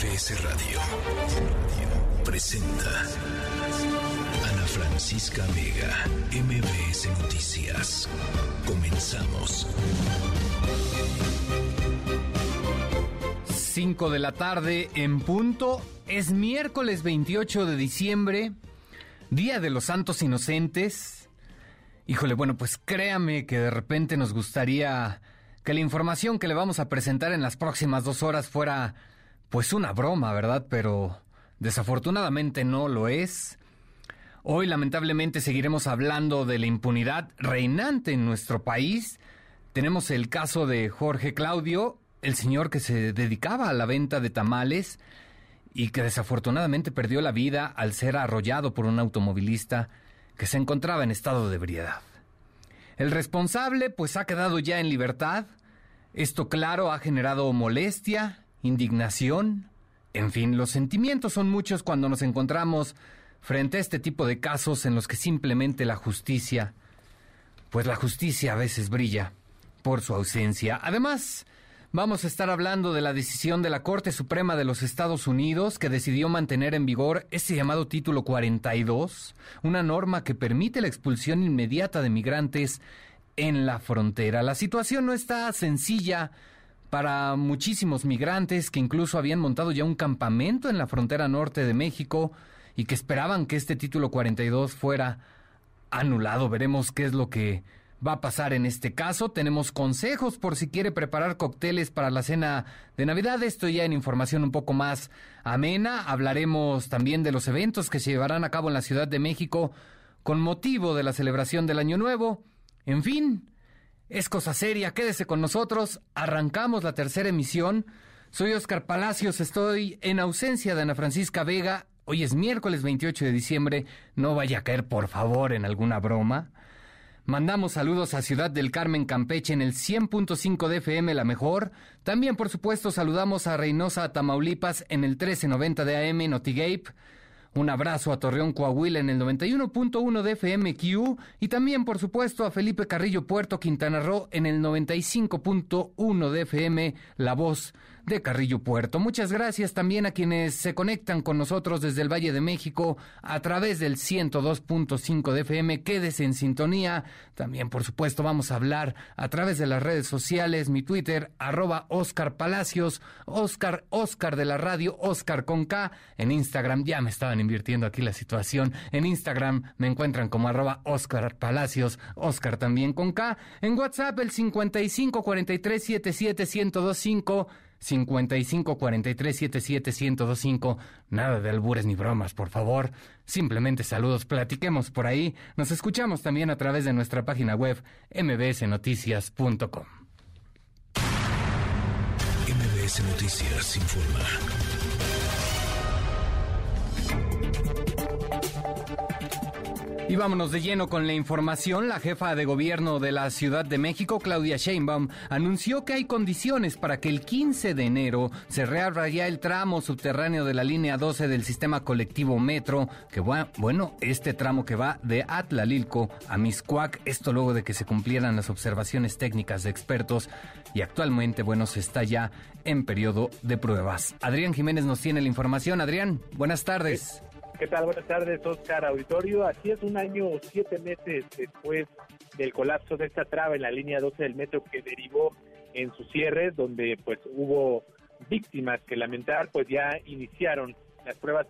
MBS Radio presenta Ana Francisca Vega, MBS Noticias. Comenzamos. 5 de la tarde en punto. Es miércoles 28 de diciembre, Día de los Santos Inocentes. Híjole, bueno, pues créame que de repente nos gustaría que la información que le vamos a presentar en las próximas dos horas fuera pues una broma, ¿verdad? Pero desafortunadamente no lo es. Hoy lamentablemente seguiremos hablando de la impunidad reinante en nuestro país. Tenemos el caso de Jorge Claudio, el señor que se dedicaba a la venta de tamales y que desafortunadamente perdió la vida al ser arrollado por un automovilista que se encontraba en estado de ebriedad. El responsable pues ha quedado ya en libertad. Esto claro ha generado molestia, indignación, en fin, los sentimientos son muchos cuando nos encontramos frente a este tipo de casos en los que simplemente la justicia, pues la justicia a veces brilla por su ausencia. Además, Vamos a estar hablando de la decisión de la Corte Suprema de los Estados Unidos que decidió mantener en vigor ese llamado Título 42, una norma que permite la expulsión inmediata de migrantes en la frontera. La situación no está sencilla para muchísimos migrantes que incluso habían montado ya un campamento en la frontera norte de México y que esperaban que este Título 42 fuera anulado. Veremos qué es lo que va a pasar en este caso. Tenemos consejos por si quiere preparar cócteles para la cena de Navidad. Esto ya en información un poco más amena. Hablaremos también de los eventos que se llevarán a cabo en la Ciudad de México con motivo de la celebración del Año Nuevo. En fin, es cosa seria. Quédese con nosotros. Arrancamos la tercera emisión. Soy Oscar Palacios. Estoy en ausencia de Ana Francisca Vega. Hoy es miércoles 28 de diciembre. No vaya a caer, por favor, en alguna broma. Mandamos saludos a Ciudad del Carmen, Campeche, en el 100.5 de FM, la mejor. También, por supuesto, saludamos a Reynosa, Tamaulipas, en el 1390 de AM, Notigape. Un abrazo a Torreón, Coahuila en el 91.1 de FMQ y también, por supuesto, a Felipe Carrillo Puerto, Quintana Roo en el 95.1 de FM, La Voz de Carrillo Puerto. Muchas gracias también a quienes se conectan con nosotros desde el Valle de México a través del 102.5 de FM. Quédese en sintonía. También, por supuesto, vamos a hablar a través de las redes sociales, mi Twitter, arroba Oscar Palacios, Oscar, Oscar de la radio, Oscar con K. En Instagram ya me estaban invirtiendo aquí la situación. En Instagram me encuentran como arroba Oscar Palacios, Oscar también con K. En WhatsApp el 55 43 77 1025 55 43 77 1025. Nada de albures ni bromas, por favor. Simplemente saludos, platiquemos por ahí. Nos escuchamos también a través de nuestra página web mbsnoticias.com. MBS Noticias informa. Y vámonos de lleno con la información. La jefa de gobierno de la Ciudad de México, Claudia Sheinbaum, anunció que hay condiciones para que el 15 de enero se reabra ya el tramo subterráneo de la línea 12 del sistema colectivo Metro, que bueno, este tramo que va de Atlalilco a Miscuac, esto luego de que se cumplieran las observaciones técnicas de expertos y actualmente, bueno, se está ya en periodo de pruebas. Adrián Jiménez nos tiene la información. Adrián, buenas tardes. ¿Qué tal? Buenas tardes, Oscar Auditorio. Así es, un año o siete meses después del colapso de esta traba en la línea 12 del metro que derivó en su cierre, donde pues hubo víctimas que lamentar, pues ya iniciaron las pruebas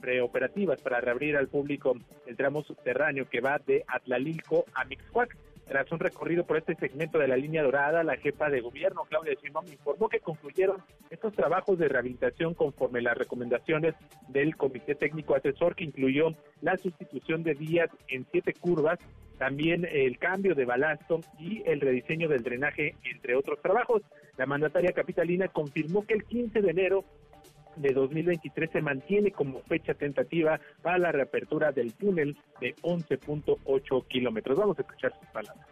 preoperativas para reabrir al público el tramo subterráneo que va de Atlalilco a Mixcuac. Tras un recorrido por este segmento de la línea dorada, la jefa de gobierno, Claudia Sheinbaum, informó que concluyeron estos trabajos de rehabilitación conforme las recomendaciones del Comité Técnico Asesor, que incluyó la sustitución de vías en siete curvas, también el cambio de balasto y el rediseño del drenaje, entre otros trabajos. La mandataria capitalina confirmó que el 15 de enero de 2023 se mantiene como fecha tentativa para la reapertura del túnel de 11.8 kilómetros. Vamos a escuchar sus palabras.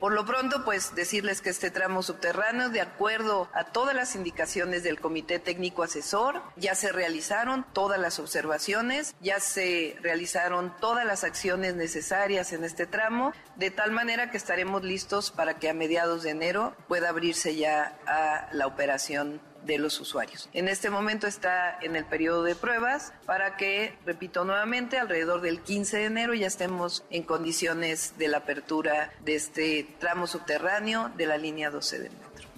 Por lo pronto, pues decirles que este tramo subterráneo, de acuerdo a todas las indicaciones del Comité Técnico Asesor, ya se realizaron todas las observaciones, ya se realizaron todas las acciones necesarias en este tramo, de tal manera que estaremos listos para que a mediados de enero pueda abrirse ya a la operación de los usuarios. En este momento está en el periodo de pruebas para que, repito nuevamente, alrededor del 15 de enero ya estemos en condiciones de la apertura de este tramo subterráneo de la línea 12 del metro.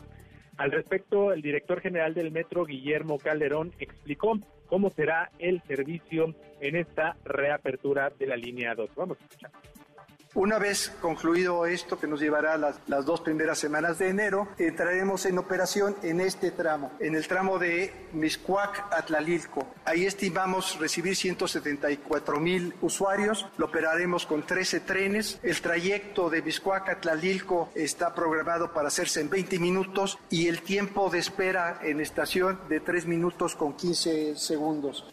Al respecto, el director general del metro, Guillermo Calderón, explicó cómo será el servicio en esta reapertura de la línea 2. Vamos a escuchar. Una vez concluido esto, que nos llevará las, las, dos primeras semanas de enero, entraremos en operación en este tramo, en el tramo de Miscuac a Tlalilco. Ahí estimamos recibir 174 mil usuarios, lo operaremos con 13 trenes. El trayecto de Miscuac a Tlalilco está programado para hacerse en 20 minutos y el tiempo de espera en estación de 3 minutos con 15 segundos.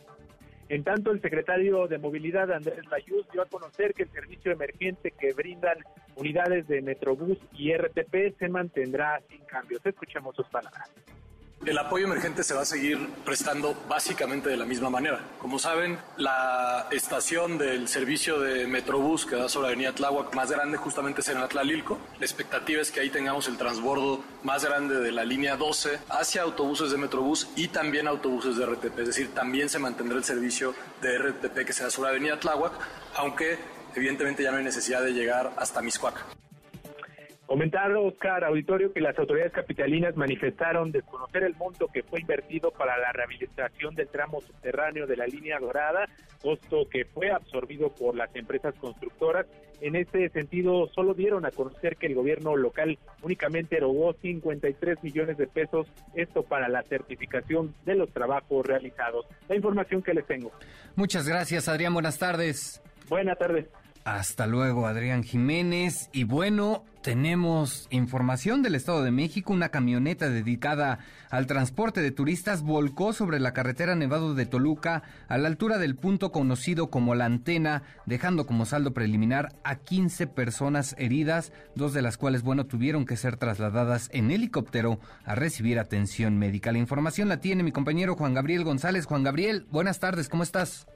En tanto, el secretario de Movilidad, Andrés Layuz, dio a conocer que el servicio emergente que brindan unidades de Metrobús y RTP se mantendrá sin cambios. Escuchemos sus palabras. El apoyo emergente se va a seguir prestando básicamente de la misma manera. Como saben, la estación del servicio de Metrobús que da sobre Avenida Tláhuac más grande justamente es en Atlalilco. La expectativa es que ahí tengamos el transbordo más grande de la línea 12 hacia autobuses de Metrobús y también autobuses de RTP. Es decir, también se mantendrá el servicio de RTP que se da sobre Avenida Tláhuac, aunque evidentemente ya no hay necesidad de llegar hasta Miscuac. Comentar, Oscar Auditorio, que las autoridades capitalinas manifestaron desconocer el monto que fue invertido para la rehabilitación del tramo subterráneo de la línea dorada, costo que fue absorbido por las empresas constructoras. En este sentido, solo dieron a conocer que el gobierno local únicamente erogó 53 millones de pesos, esto para la certificación de los trabajos realizados. La información que les tengo. Muchas gracias, Adrián. Buenas tardes. Buenas tardes. Hasta luego, Adrián Jiménez. Y bueno, tenemos información del Estado de México. Una camioneta dedicada al transporte de turistas volcó sobre la carretera Nevado de Toluca a la altura del punto conocido como La Antena, dejando como saldo preliminar a 15 personas heridas, dos de las cuales, bueno, tuvieron que ser trasladadas en helicóptero a recibir atención médica. La información la tiene mi compañero Juan Gabriel González. Juan Gabriel, buenas tardes, ¿cómo estás?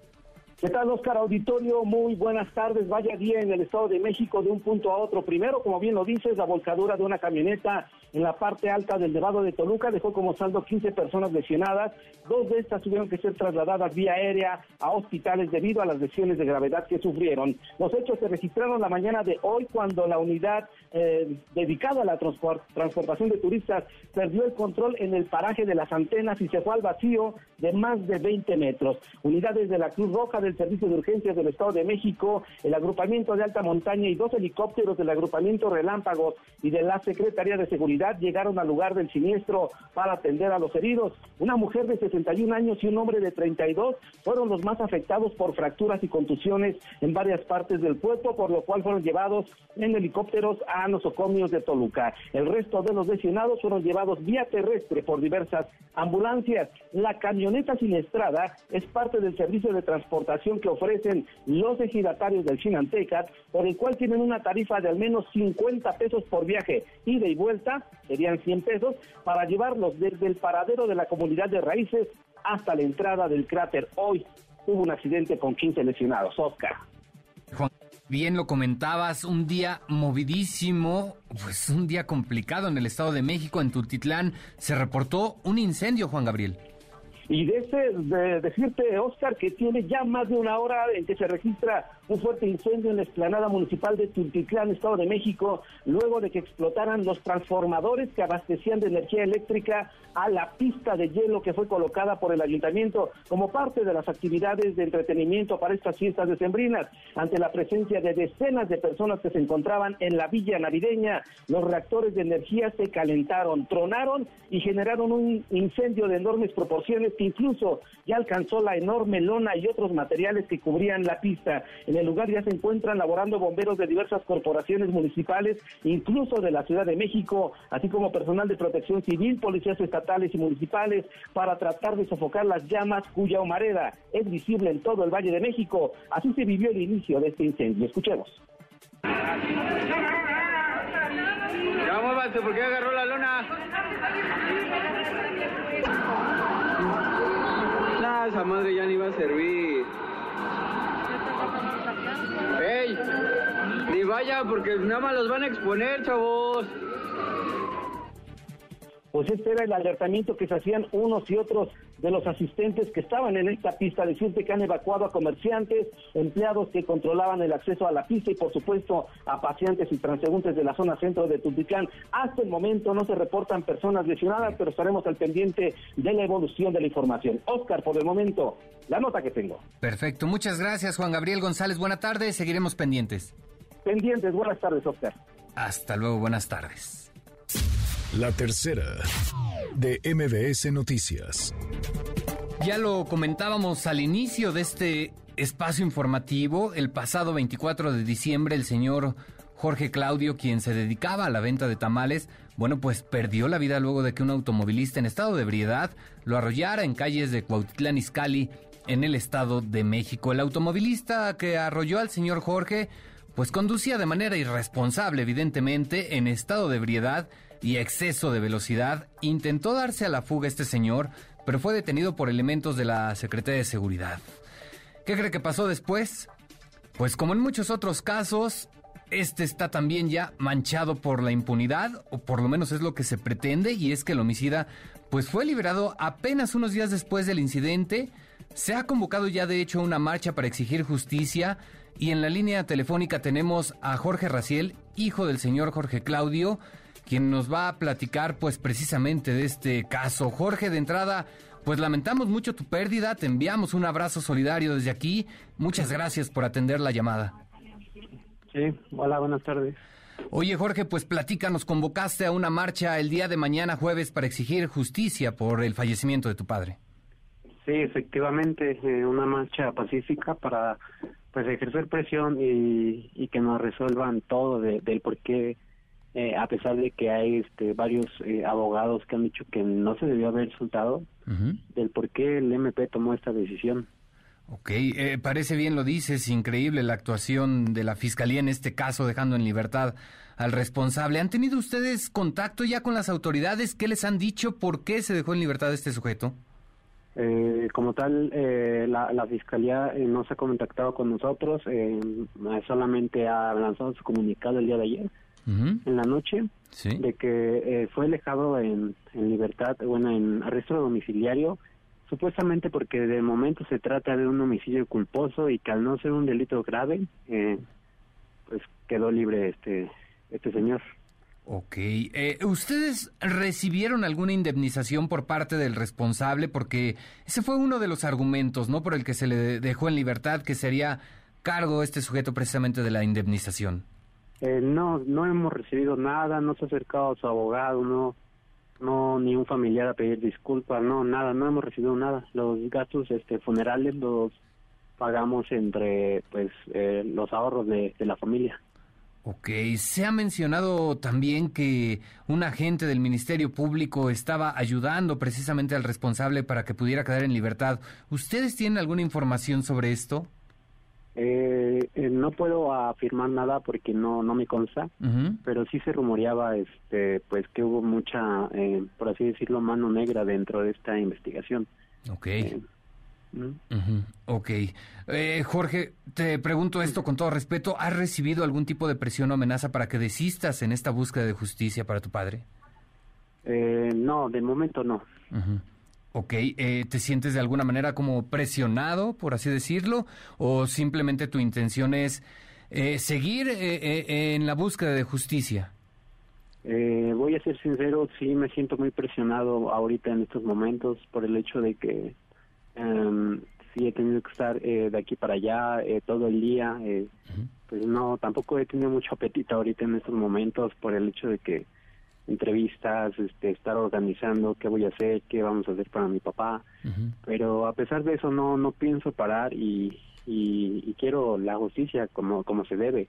¿Qué tal, Oscar Auditorio? Muy buenas tardes. Vaya día en el Estado de México de un punto a otro. Primero, como bien lo dices, la volcadura de una camioneta en la parte alta del Nevado de Toluca dejó como saldo 15 personas lesionadas. Dos de estas tuvieron que ser trasladadas vía aérea a hospitales debido a las lesiones de gravedad que sufrieron. Los hechos se registraron la mañana de hoy cuando la unidad eh, dedicada a la transportación de turistas perdió el control en el paraje de las antenas y se fue al vacío de más de 20 metros. Unidades de la Cruz Roja del Servicio de Urgencias del Estado de México, el agrupamiento de alta montaña y dos helicópteros del agrupamiento Relámpagos y de la Secretaría de Seguridad llegaron al lugar del siniestro para atender a los heridos. Una mujer de 61 años y un hombre de 32 fueron los más afectados por fracturas y contusiones en varias partes del cuerpo, por lo cual fueron llevados en helicópteros a nosocomios de Toluca. El resto de los lesionados fueron llevados vía terrestre por diversas ambulancias. La camioneta siniestrada es parte del servicio de transportación que ofrecen los ejidatarios del Chinantecat, por el cual tienen una tarifa de al menos 50 pesos por viaje, ida y vuelta, serían 100 pesos, para llevarlos desde el paradero de la comunidad de Raíces hasta la entrada del cráter. Hoy hubo un accidente con 15 lesionados. Oscar. Bien lo comentabas, un día movidísimo, pues un día complicado en el Estado de México, en Tultitlán. Se reportó un incendio, Juan Gabriel. Y de, ese, de decirte, Oscar, que tiene ya más de una hora en que se registra un fuerte incendio en la explanada municipal de Tultitlán, Estado de México, luego de que explotaran los transformadores que abastecían de energía eléctrica a la pista de hielo que fue colocada por el ayuntamiento como parte de las actividades de entretenimiento para estas fiestas decembrinas. Ante la presencia de decenas de personas que se encontraban en la villa navideña, los reactores de energía se calentaron, tronaron y generaron un incendio de enormes proporciones incluso ya alcanzó la enorme lona y otros materiales que cubrían la pista. En el lugar ya se encuentran laborando bomberos de diversas corporaciones municipales, incluso de la Ciudad de México, así como personal de protección civil, policías estatales y municipales, para tratar de sofocar las llamas cuya humareda es visible en todo el Valle de México. Así se vivió el inicio de este incendio. Escuchemos. Ya muévate porque agarró la lona. Nah, esa madre ya ni va a servir. ¡Ey! Ni vaya porque nada más los van a exponer, chavos. Pues este era el alertamiento que se hacían unos y otros de los asistentes que estaban en esta pista. Decirte que han evacuado a comerciantes, empleados que controlaban el acceso a la pista y por supuesto a pacientes y transeúntes de la zona centro de Tultitlán. Hasta el momento no se reportan personas lesionadas, pero estaremos al pendiente de la evolución de la información. Oscar, por el momento, la nota que tengo. Perfecto, muchas gracias Juan Gabriel González. Buena tarde, seguiremos pendientes. Pendientes, buenas tardes, Oscar. Hasta luego, buenas tardes. La tercera de MBS Noticias. Ya lo comentábamos al inicio de este espacio informativo. El pasado 24 de diciembre, el señor Jorge Claudio, quien se dedicaba a la venta de tamales, bueno, pues perdió la vida luego de que un automovilista en estado de ebriedad lo arrollara en calles de Cuautitlán Izcalli, en el Estado de México. El automovilista que arrolló al señor Jorge, pues conducía de manera irresponsable, evidentemente, en estado de ebriedad y exceso de velocidad. Intentó darse a la fuga este señor, pero fue detenido por elementos de la Secretaría de Seguridad. ¿Qué cree que pasó después? Pues como en muchos otros casos, este está también ya manchado por la impunidad, o por lo menos es lo que se pretende, y es que el homicida pues fue liberado apenas unos días después del incidente. Se ha convocado ya de hecho una marcha para exigir justicia y en la línea telefónica tenemos a Jorge Raciel, hijo del señor Jorge Claudio, quien nos va a platicar pues precisamente de este caso. Jorge, de entrada, pues lamentamos mucho tu pérdida, te enviamos un abrazo solidario desde aquí. Muchas gracias por atender la llamada. Sí, hola, buenas tardes. Oye Jorge, pues platícanos, convocaste a una marcha el día de mañana jueves para exigir justicia por el fallecimiento de tu padre. Sí, efectivamente, eh, una marcha pacífica para pues ejercer presión y, y que nos resuelvan todo de, del por qué, eh, a pesar de que hay este, varios eh, abogados que han dicho que no se debió haber resultado, del por qué el MP tomó esta decisión. Ok, eh, parece bien lo dices, increíble la actuación de la Fiscalía en este caso, dejando en libertad al responsable. ¿Han tenido ustedes contacto ya con las autoridades? ¿Qué les han dicho? ¿Por qué se dejó en libertad este sujeto? Eh, como tal, eh, la, la, Fiscalía eh, no se ha contactado con nosotros, eh, solamente ha lanzado su comunicado el día de ayer, en la noche, ¿Sí? de que fue dejado en, en libertad, bueno, en arresto domiciliario, supuestamente porque de momento se trata de un homicidio culposo y que al no ser un delito grave, eh, pues quedó libre este este señor. Ok. Eh, ¿Ustedes recibieron alguna indemnización por parte del responsable? Porque ese fue uno de los argumentos, ¿no? Por el que se le dejó en libertad, que sería cargo este sujeto precisamente de la indemnización. Eh, no, no hemos recibido nada, no se ha acercado a su abogado, no, no ni un familiar a pedir disculpas, no, nada, no hemos recibido nada. Los gastos este, funerales los pagamos entre pues eh, los ahorros de, de la familia. Ok, se ha mencionado también que un agente del Ministerio Público estaba ayudando precisamente al responsable para que pudiera quedar en libertad. ¿Ustedes tienen alguna información sobre esto? Eh, eh, no puedo afirmar nada porque no no me consta, uh -huh. pero sí se rumoreaba, este, pues que hubo mucha, eh, por así decirlo, mano negra dentro de esta investigación. Ok. Uh -huh. Ok. Eh, Jorge, te pregunto esto con todo respeto. ¿Has recibido algún tipo de presión o amenaza para que desistas en esta búsqueda de justicia para tu padre? Eh, no, de momento no. Uh -huh. Ok, eh, ¿te sientes de alguna manera como presionado, por así decirlo? ¿O simplemente tu intención es eh, seguir eh, en la búsqueda de justicia? voy a ser sincero, sí me siento muy presionado ahorita en estos momentos por el hecho de que um, sí he tenido que estar de aquí para allá todo el día. Uh -huh. Pues no, tampoco he tenido mucho apetito ahorita en estos momentos por el hecho de que entrevistas, este, estar organizando qué voy a hacer, qué vamos a hacer para mi papá. Uh -huh. Pero a pesar de eso no no pienso parar y, y, y quiero la justicia como como se debe,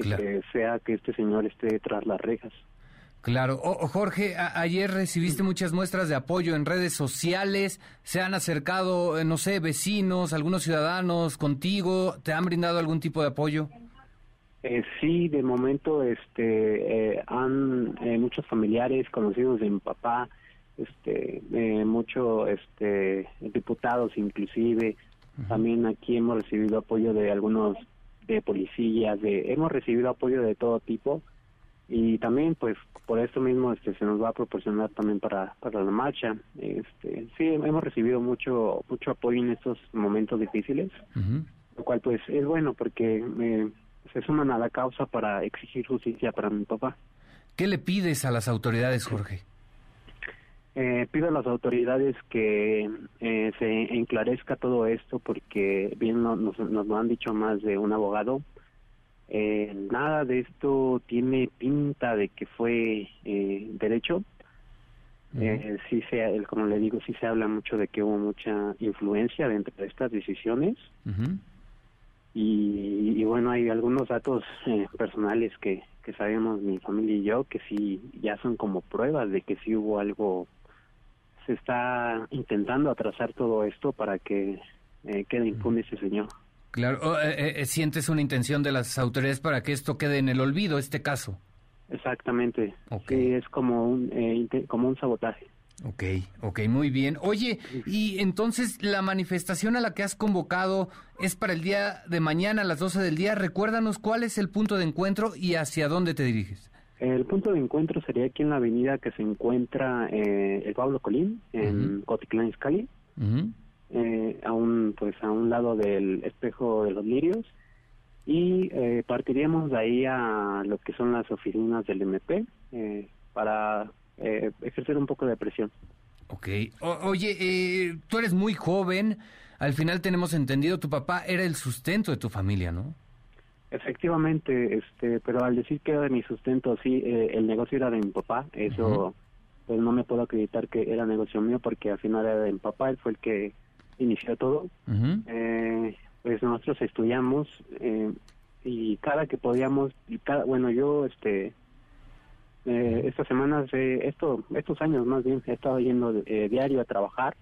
claro. que sea que este señor esté tras las rejas. Claro. Oh, Jorge, ayer recibiste muchas muestras de apoyo en redes sociales. ¿Se han acercado, no sé, vecinos, algunos ciudadanos contigo? ¿Te han brindado algún tipo de apoyo? Eh, sí, de momento este, eh, han eh, muchos familiares conocidos de mi papá, este, muchos este, diputados inclusive, uh -huh. también aquí hemos recibido apoyo de algunos de policías, de, hemos recibido apoyo de todo tipo. Y también pues por esto mismo este se nos va a proporcionar también para para la marcha. Este sí hemos recibido mucho mucho apoyo en estos momentos difíciles. Lo cual pues es bueno porque eh, se suman a la causa para exigir justicia para mi papá. Qué le pides a las autoridades Jorge eh, pido a las autoridades que eh, se enclarezca todo esto porque bien nos, nos lo han dicho más de un abogado. Eh, nada de esto tiene pinta de que fue eh, derecho. Eh, sí se, como le digo, sí se habla mucho de que hubo mucha influencia dentro de estas decisiones. Y, bueno, hay algunos datos eh, personales que, que sabemos mi familia y yo que sí ya son como pruebas de que sí hubo algo, se está intentando atrasar todo esto para que eh, quede impune ese señor. Claro, eh, eh, ¿sientes una intención de las autoridades para que esto quede en el olvido, este caso? Exactamente. Sí, es como un, eh, como un sabotaje. Ok, ok, muy bien. Oye, y entonces la manifestación a la que has convocado es para el día de mañana a las 12 del día. Recuérdanos cuál es el punto de encuentro y hacia dónde te diriges. El punto de encuentro sería aquí en la avenida que se encuentra el Pablo Colín, en Cotitlán Izcalli eh, a un pues a un lado del espejo de los lirios y eh, partiríamos de ahí a lo que son las oficinas del MP eh, para eh, ejercer un poco de presión. Ok. oye, eh, tú eres muy joven. Al final tenemos entendido, tu papá era el sustento de tu familia, ¿no? Efectivamente, este, pero al decir que era de mi sustento, sí, eh, el negocio era de mi papá. Eso, pues no me puedo acreditar que era negocio mío porque al final era de mi papá. Él fue el que inició todo, eh, pues nosotros estudiamos eh, y cada que podíamos, y cada, bueno, yo este eh, estas semanas, esto, estos años más bien, he estado yendo diario a trabajar,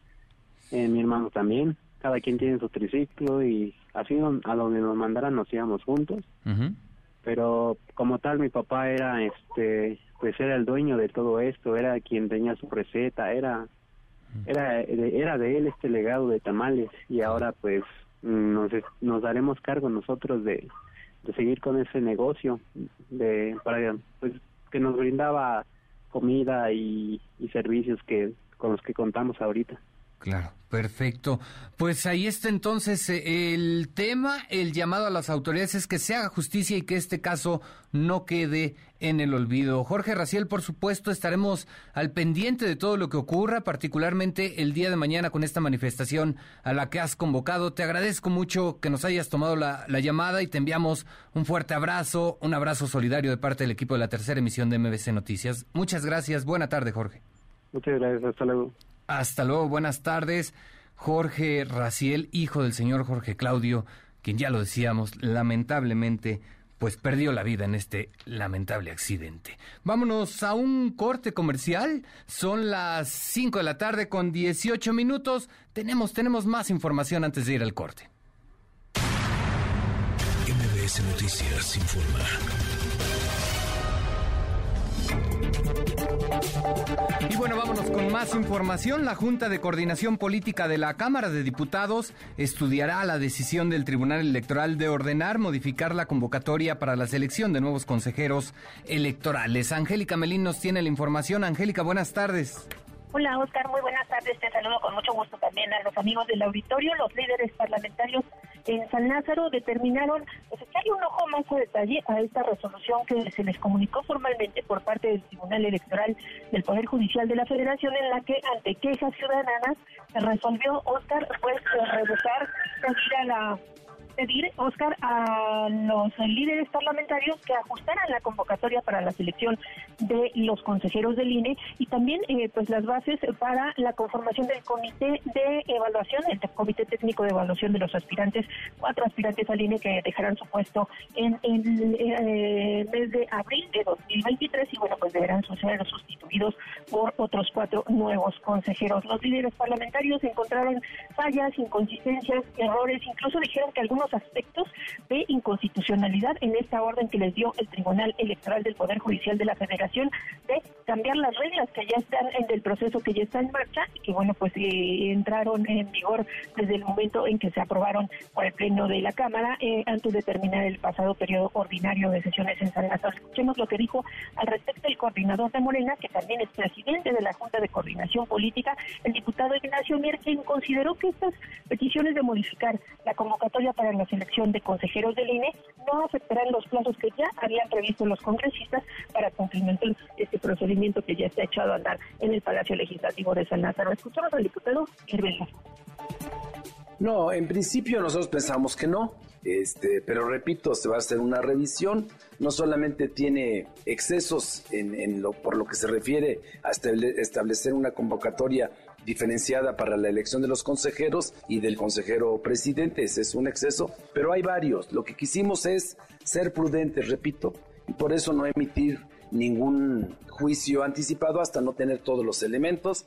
mi hermano también, cada quien tiene su triciclo y así a donde nos mandaran nos íbamos juntos, pero como tal mi papá era este pues era el dueño de todo esto, era quien tenía su receta, era era, era de él este legado de tamales. Y ahora pues nos, nos daremos cargo nosotros de, de seguir con ese negocio de para pues que nos brindaba comida y, servicios que con los que contamos ahorita. Claro, perfecto. Pues ahí está entonces eh, el tema, el llamado a las autoridades es que se haga justicia y que este caso no quede en el olvido. Jorge Raciel, por supuesto, estaremos al pendiente de todo lo que ocurra, particularmente el día de mañana con esta manifestación a la que has convocado. Te agradezco mucho que nos hayas tomado la, la llamada y te enviamos un fuerte abrazo, un abrazo solidario de parte del equipo de la tercera emisión de MBC Noticias. Muchas gracias. Buena tarde, Jorge. Muchas gracias. Hasta luego. Hasta luego, buenas tardes. Jorge Raciel, hijo del señor Jorge Claudio, quien ya lo decíamos, lamentablemente, pues perdió la vida en este lamentable accidente. Vámonos a un corte comercial. Son las 5 de la tarde con 18 minutos. Tenemos, tenemos más información antes de ir al corte. MBS Noticias informa. Y bueno, vámonos con más información. La Junta de Coordinación Política de la Cámara de Diputados estudiará la decisión del Tribunal Electoral de ordenar modificar la convocatoria para la selección de nuevos consejeros electorales. Angélica Melín nos tiene la información. Angélica, buenas tardes. Hola Oscar, muy buenas tardes. Te saludo con mucho gusto también a los amigos del auditorio. Los líderes parlamentarios en San Lázaro determinaron pues, echarle un ojo más a detalle a esta resolución que se les comunicó formalmente por parte del Tribunal Electoral del Poder Judicial de la Federación en la que ante quejas ciudadanas se resolvió Oscar pues revocar a la pedir, Oscar, a los líderes parlamentarios que ajustaran la convocatoria para la selección de los consejeros del INE y también eh, pues las bases para la conformación del comité de evaluación, el comité técnico de evaluación de los aspirantes, cuatro aspirantes al INE que dejarán su puesto en el eh, mes de abril de 2023 y bueno, pues deberán ser sustituidos por otros cuatro nuevos consejeros. Los líderes parlamentarios encontraron fallas, inconsistencias, errores, incluso dijeron que algunos aspectos de inconstitucionalidad en esta orden que les dio el Tribunal Electoral del Poder Judicial de la Federación de cambiar las reglas que ya están en el proceso que ya está en marcha y que bueno pues eh, entraron en vigor desde el momento en que se aprobaron por el pleno de la Cámara eh, antes de terminar el pasado periodo ordinario de sesiones en San Lázaro. Escuchemos lo que dijo al respecto el coordinador de Morena, que también es presidente de la Junta de Coordinación Política, el diputado Ignacio Mier, quien consideró que estas peticiones de modificar la convocatoria para la selección de consejeros del INE no afectarán los plazos que ya habían previsto los congresistas para cumplimentar este procedimiento que ya está echado a andar en el Palacio Legislativo de San Lázaro. Escuchamos al diputado Hervela. No, en principio nosotros pensamos que no, este, pero repito, se va a hacer una revisión. No solamente tiene excesos en, lo, por lo que se refiere a establecer una convocatoria diferenciada para la elección de los consejeros y del consejero presidente, ese es un exceso, pero hay varios. Lo que quisimos es ser prudentes, repito, y por eso no emitir ningún juicio anticipado hasta no tener todos los elementos.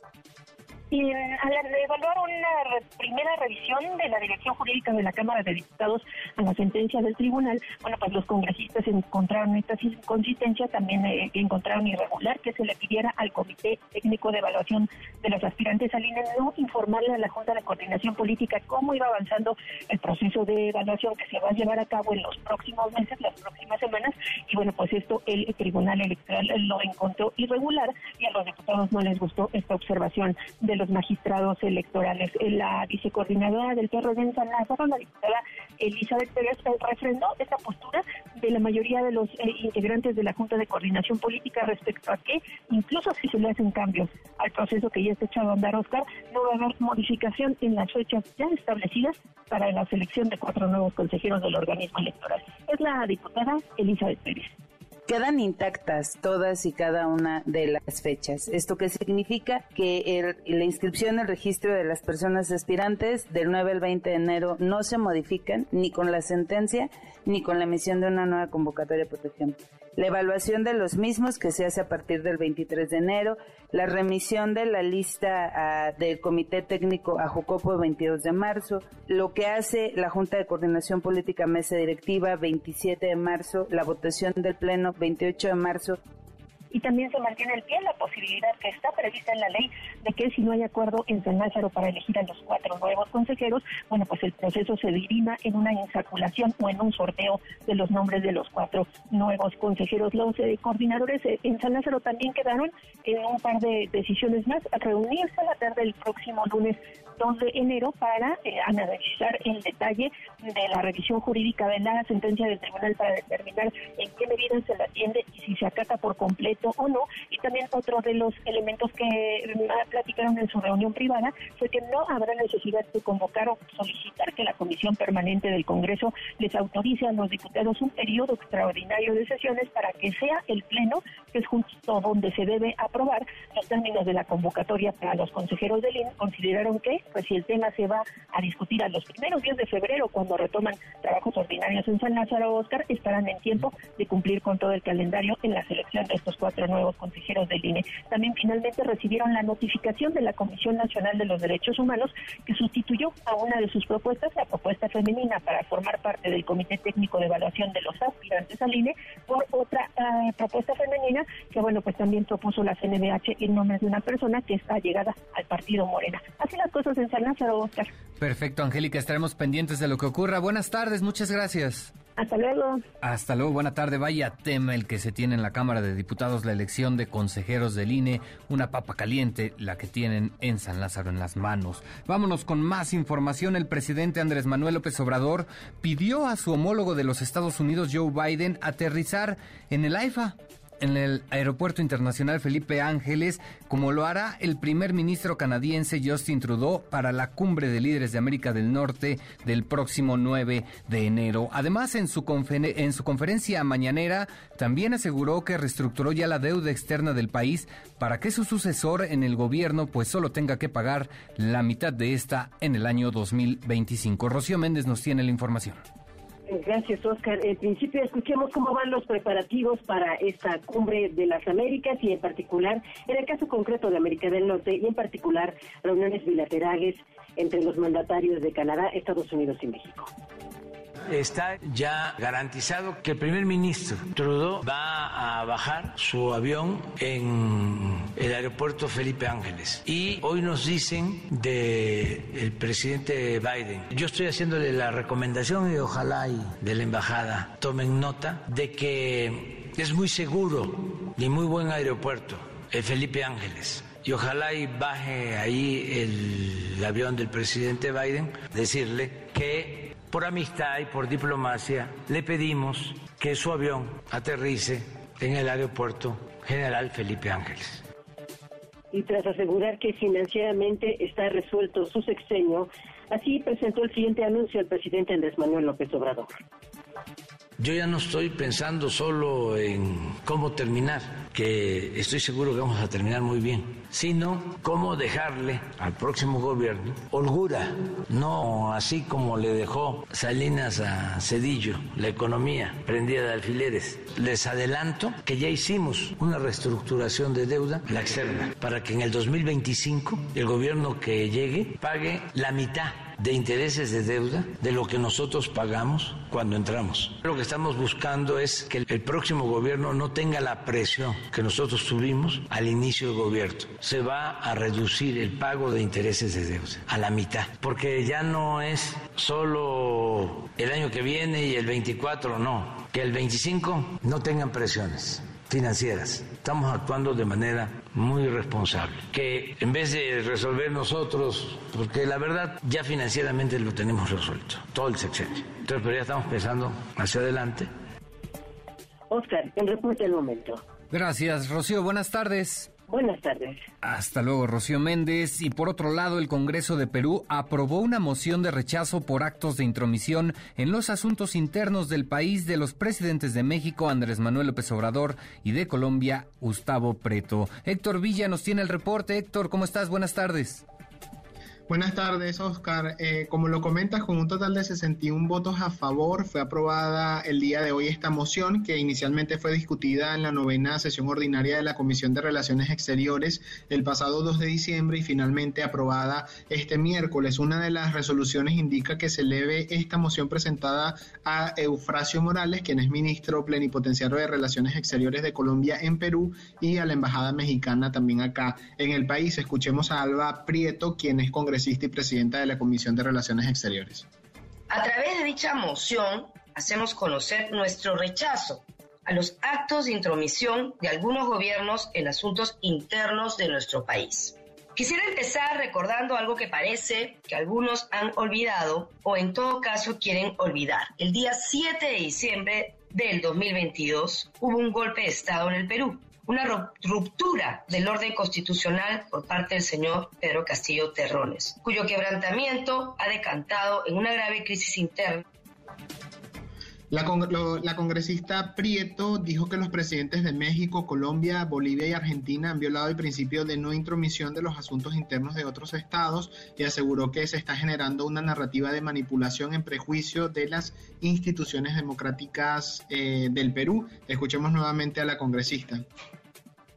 Y al evaluar una primera revisión de la dirección jurídica de la Cámara de Diputados a la sentencia del tribunal, bueno, pues los congresistas encontraron esta inconsistencia, también eh, encontraron irregular que se le pidiera al Comité Técnico de Evaluación de los aspirantes al INE no informarle a la Junta de Coordinación Política cómo iba avanzando el proceso de evaluación que se va a llevar a cabo en los próximos meses, las próximas semanas, y bueno, pues esto el Tribunal Electoral lo encontró irregular y a los diputados no les gustó esta observación de los magistrados electorales. La vicecoordinadora del PRD en San Lázaro, la diputada Elizabeth Pérez, refrendó esta postura de la mayoría de los eh, integrantes de la Junta de Coordinación Política respecto a que, incluso si se le hacen cambios al proceso que ya está echado a andar Oscar, no va a haber modificación en las fechas ya establecidas para la selección de cuatro nuevos consejeros del organismo electoral. Es la diputada Elizabeth Pérez quedan intactas todas y cada una de las fechas. Esto que significa que la inscripción el registro de las personas aspirantes del 9 al 20 de enero no se modifican ni con la sentencia ni con la emisión de una nueva convocatoria de protección la evaluación de los mismos que se hace a partir del 23 de enero, la remisión de la lista ah, del Comité Técnico a Jucopo el 22 de marzo, lo que hace la Junta de Coordinación Política Mesa Directiva 27 de marzo, la votación del Pleno 28 de marzo y también se mantiene el pie la posibilidad que está prevista en la ley de que si no hay acuerdo en San Lázaro para elegir a los cuatro nuevos consejeros, bueno, pues el proceso se dirima en una insaculación o en un sorteo de los nombres de los cuatro nuevos consejeros. Los coordinadores en San Lázaro también quedaron en un par de decisiones más, a reunirse a la tarde del próximo lunes 2 de enero para eh, analizar el detalle de la revisión jurídica de la sentencia del tribunal para determinar en qué medida se la atiende y si se acata por completo o no. Y también otro de los elementos que platicaron en su reunión privada fue que no habrá necesidad de convocar o solicitar que la Comisión Permanente del Congreso les autorice a los diputados un periodo extraordinario de sesiones para que sea el Pleno, que es justo donde se debe aprobar los términos de la convocatoria para los consejeros del INE, consideraron que pues si el tema se va a discutir a los primeros días de febrero, cuando retoman trabajos ordinarios en San Lázaro Oscar, estarán en tiempo de cumplir con todo el calendario en la selección de estos cuatro nuevos consejeros del INE. También finalmente recibieron la notificación de la Comisión Nacional de los Derechos Humanos que sustituyó a una de sus propuestas, la propuesta femenina para formar parte del Comité Técnico de Evaluación de los aspirantes al INE, por otra ah, propuesta femenina que, bueno, pues también propuso la CNBH en nombre de una persona que está llegada al partido Morena. Así las cosas en San Lázaro, Perfecto, Angélica, estaremos pendientes de lo que ocurra. Buenas tardes, muchas gracias. Hasta luego. Hasta luego, buena tarde. Vaya tema el que se tiene en la Cámara de Diputados, la elección de consejeros del INE, una papa caliente, la que tienen en San Lázaro en las manos. Vámonos con más información. El presidente Andrés Manuel López Obrador pidió a su homólogo de los Estados Unidos, Joe Biden, aterrizar en el AIFA en el Aeropuerto Internacional Felipe Ángeles, como lo hará el primer ministro canadiense Justin Trudeau para la cumbre de líderes de América del Norte del próximo 9 de enero. Además, en su, en su conferencia mañanera, también aseguró que reestructuró ya la deuda externa del país para que su sucesor en el gobierno pues solo tenga que pagar la mitad de esta en el año 2025. Rocío Méndez nos tiene la información. Gracias, Oscar. En principio, escuchemos cómo van los preparativos para esta cumbre de las Américas y en particular, en el caso concreto de América del Norte y en particular, reuniones bilaterales entre los mandatarios de Canadá, Estados Unidos y México. Está ya garantizado que el primer ministro Trudeau va a bajar su avión en el aeropuerto Felipe Ángeles. Y hoy nos dicen del presidente Biden, yo estoy haciéndole la recomendación y ojalá y de la embajada tomen nota de que es muy seguro y muy buen aeropuerto el Felipe Ángeles y ojalá y baje ahí el, avión del presidente Biden, decirle que por amistad y por diplomacia le pedimos que su avión aterrice en el aeropuerto General Felipe Ángeles. Y tras asegurar que financieramente está resuelto su sexenio, así presentó el siguiente anuncio el presidente Andrés Manuel López Obrador. Yo ya no estoy pensando solo en cómo terminar, que estoy seguro que vamos a terminar muy bien, sino cómo dejarle al próximo gobierno holgura, no así como le dejó Salinas a Cedillo la economía prendida de alfileres. Les adelanto que ya hicimos una reestructuración de deuda, la externa, para que en el 2025 el gobierno que llegue pague la mitad de intereses de deuda de lo que nosotros pagamos cuando entramos. Lo que estamos buscando es que el próximo gobierno no tenga la presión que nosotros tuvimos al inicio del gobierno. Se va a reducir el pago de intereses de deuda a la mitad, porque ya no es solo el año que viene y el 24, no, que el 25 no tengan presiones financieras. Estamos actuando de manera muy responsable. Que en vez de resolver nosotros, porque la verdad ya financieramente lo tenemos resuelto, todo el sexenio. Entonces, pero ya estamos pensando hacia adelante. Oscar, en reporte el momento. Gracias, Rocío. Buenas tardes. Buenas tardes. Hasta luego, Rocío Méndez. Y por otro lado, el Congreso de Perú aprobó una moción de rechazo por actos de intromisión en los asuntos internos del país de los presidentes de México, Andrés Manuel López Obrador, y de Colombia, Gustavo Preto. Héctor Villa nos tiene el reporte. Héctor, ¿cómo estás? Buenas tardes. Buenas tardes, Oscar. Eh, como lo comentas, con un total de 61 votos a favor, fue aprobada el día de hoy esta moción que inicialmente fue discutida en la novena sesión ordinaria de la Comisión de Relaciones Exteriores el pasado 2 de diciembre y finalmente aprobada este miércoles. Una de las resoluciones indica que se eleve esta moción presentada a Eufrasio Morales, quien es ministro plenipotenciario de Relaciones Exteriores de Colombia en Perú, y a la Embajada Mexicana también acá en el país. Escuchemos a Alba Prieto, quien es congresista y presidenta de la Comisión de Relaciones Exteriores. A través de dicha moción hacemos conocer nuestro rechazo a los actos de intromisión de algunos gobiernos en asuntos internos de nuestro país. Quisiera empezar recordando algo que parece que algunos han olvidado o en todo caso quieren olvidar. El día 7 de diciembre del 2022 hubo un golpe de Estado en el Perú una ruptura del orden constitucional por parte del señor Pedro Castillo Terrones, cuyo quebrantamiento ha decantado en una grave crisis interna. La, la, congresista Prieto dijo que los presidentes de México, Colombia, Bolivia y Argentina han violado el principio de no intromisión de los asuntos internos de otros estados y aseguró que se está generando una narrativa de manipulación en prejuicio de las instituciones democráticas eh, del Perú. Escuchemos nuevamente a la congresista.